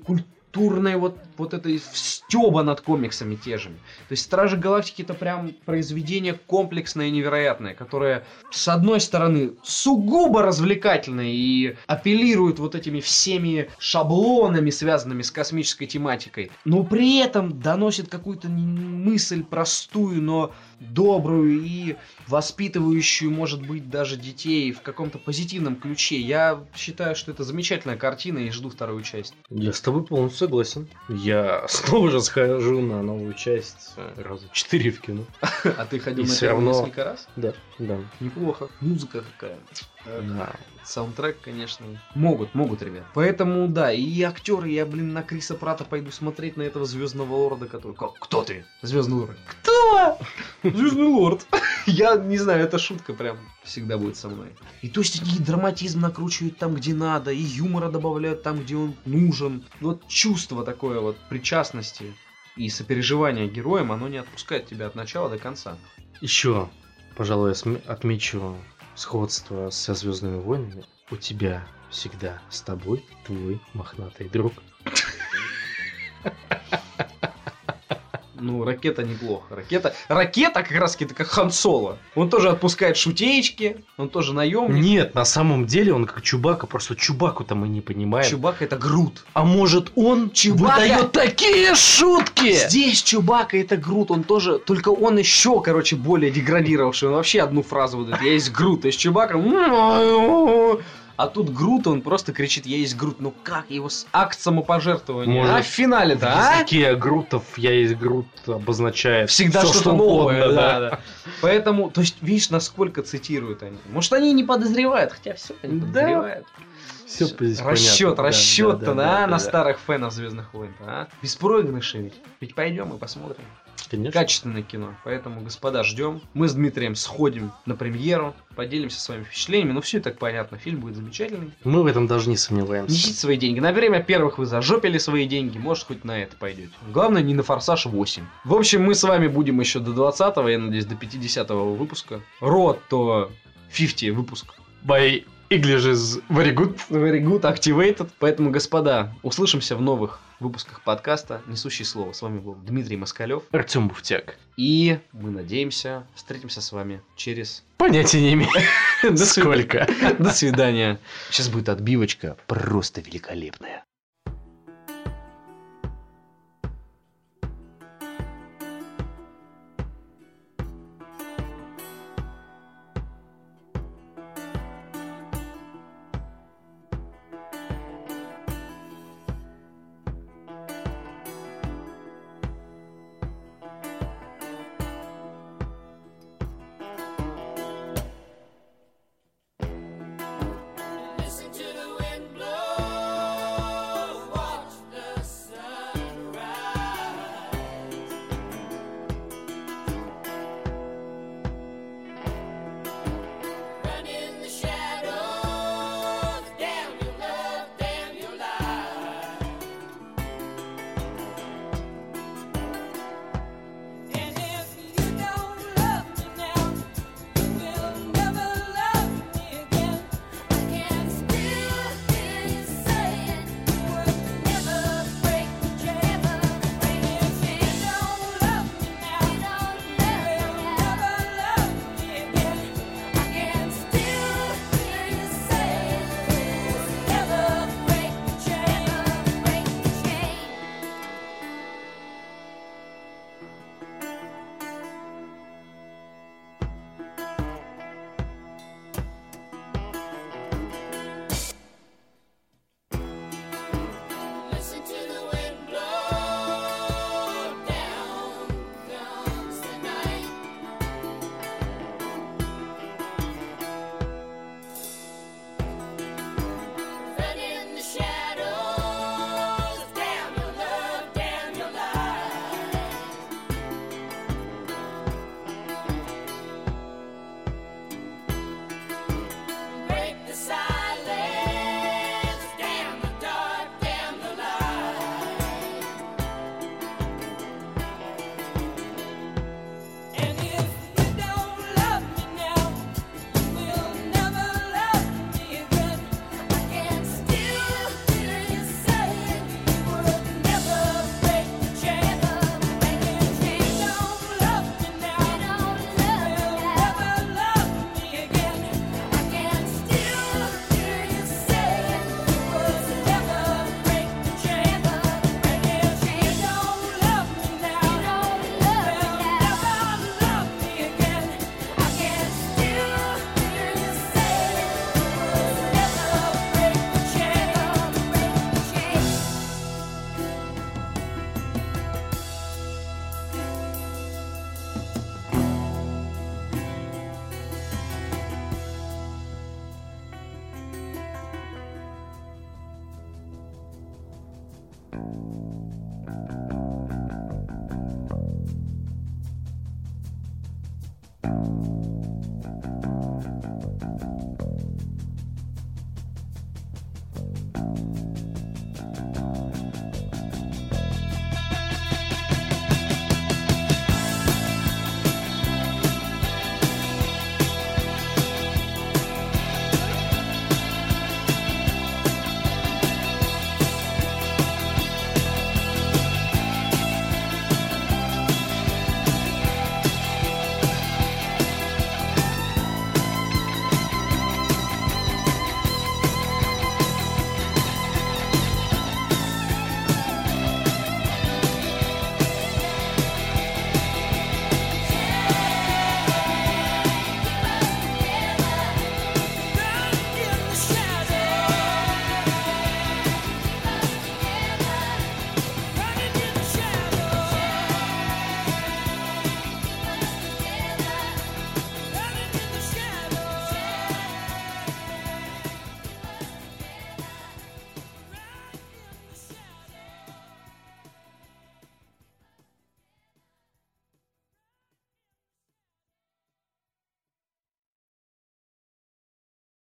культурной вот, вот этой стеба над комиксами те же. То есть Стражи Галактики это прям произведение комплексное и невероятное, которое с одной стороны сугубо развлекательное и апеллирует вот этими всеми шаблонами, связанными с космической тематикой, но при этом доносит какую-то мысль простую, но добрую и воспитывающую, может быть, даже детей в каком-то позитивном ключе. Я считаю, что это замечательная картина и жду вторую часть. Я с тобой полностью согласен. Я снова же схожу на новую часть э, раза четыре в кино. А ты ходил И на первую равно- несколько раз? Да, да. Неплохо. Музыка какая. Да. Саундтрек, конечно. Могут, могут, ребят. Поэтому, да, и актеры, я, блин, на Криса Прата пойду смотреть на этого звездного лорда, который... Как? Кто ты? Звездный лорд. Кто? Звездный лорд. Я не знаю, это шутка прям всегда будет со мной. И то есть они драматизм накручивают там, где надо, и юмора добавляют там, где он нужен. Вот чувство такое вот причастности и сопереживание героям, оно не отпускает тебя от начала до конца. Еще, пожалуй, я отмечу сходство со Звездными войнами. У тебя всегда с тобой твой мохнатый друг. Ну, ракета неплохо. Ракета, ракета как раз таки как Хан Соло. Он тоже отпускает шутеечки, он тоже наемник. Нет, на самом деле он как Чубака, просто Чубаку-то мы не понимаем. Чубака это Грут. А может он Чубака- выдает такие шутки? Здесь Чубака это Грут, он тоже, только он еще, короче, более деградировавший. Он вообще одну фразу выдает, я есть Грут, то есть Чубака... А тут Грут, он просто кричит, я есть Грут. Ну как его с акт самопожертвования? Может, а в финале-то, а? языке Грутов я есть Грут обозначает Всегда всё, что-то что новое, угодно, да, да. Поэтому, то есть, видишь, насколько цитируют они. Может, они не подозревают, хотя все они Да. подозревают. Все здесь Расчет, понятно, да, расчет-то, да, да, да, да, на старых фенов Звездных войн, а? Беспроигрыши ведь. Ведь пойдем и посмотрим. Конечно. Качественное кино. Поэтому, господа, ждем. Мы с Дмитрием сходим на премьеру, поделимся с вами впечатлениями. Ну, все и так понятно. Фильм будет замечательный. Мы в этом даже не сомневаемся. Несите свои деньги. На время первых вы зажопили свои деньги. Может, хоть на это пойдете. Главное, не на Форсаж 8. В общем, мы с вами будем еще до 20-го, я надеюсь, до 50-го выпуска. Рот то 50 выпуск. By English is very good. Very good, activated. Поэтому, господа, услышимся в новых выпусках подкаста «Несущий слово». С вами был Дмитрий Москалев. Артем Буфтяк. И мы надеемся встретимся с вами через... Понятия не имею. До. Сколько? До свидания. Сейчас будет отбивочка просто великолепная.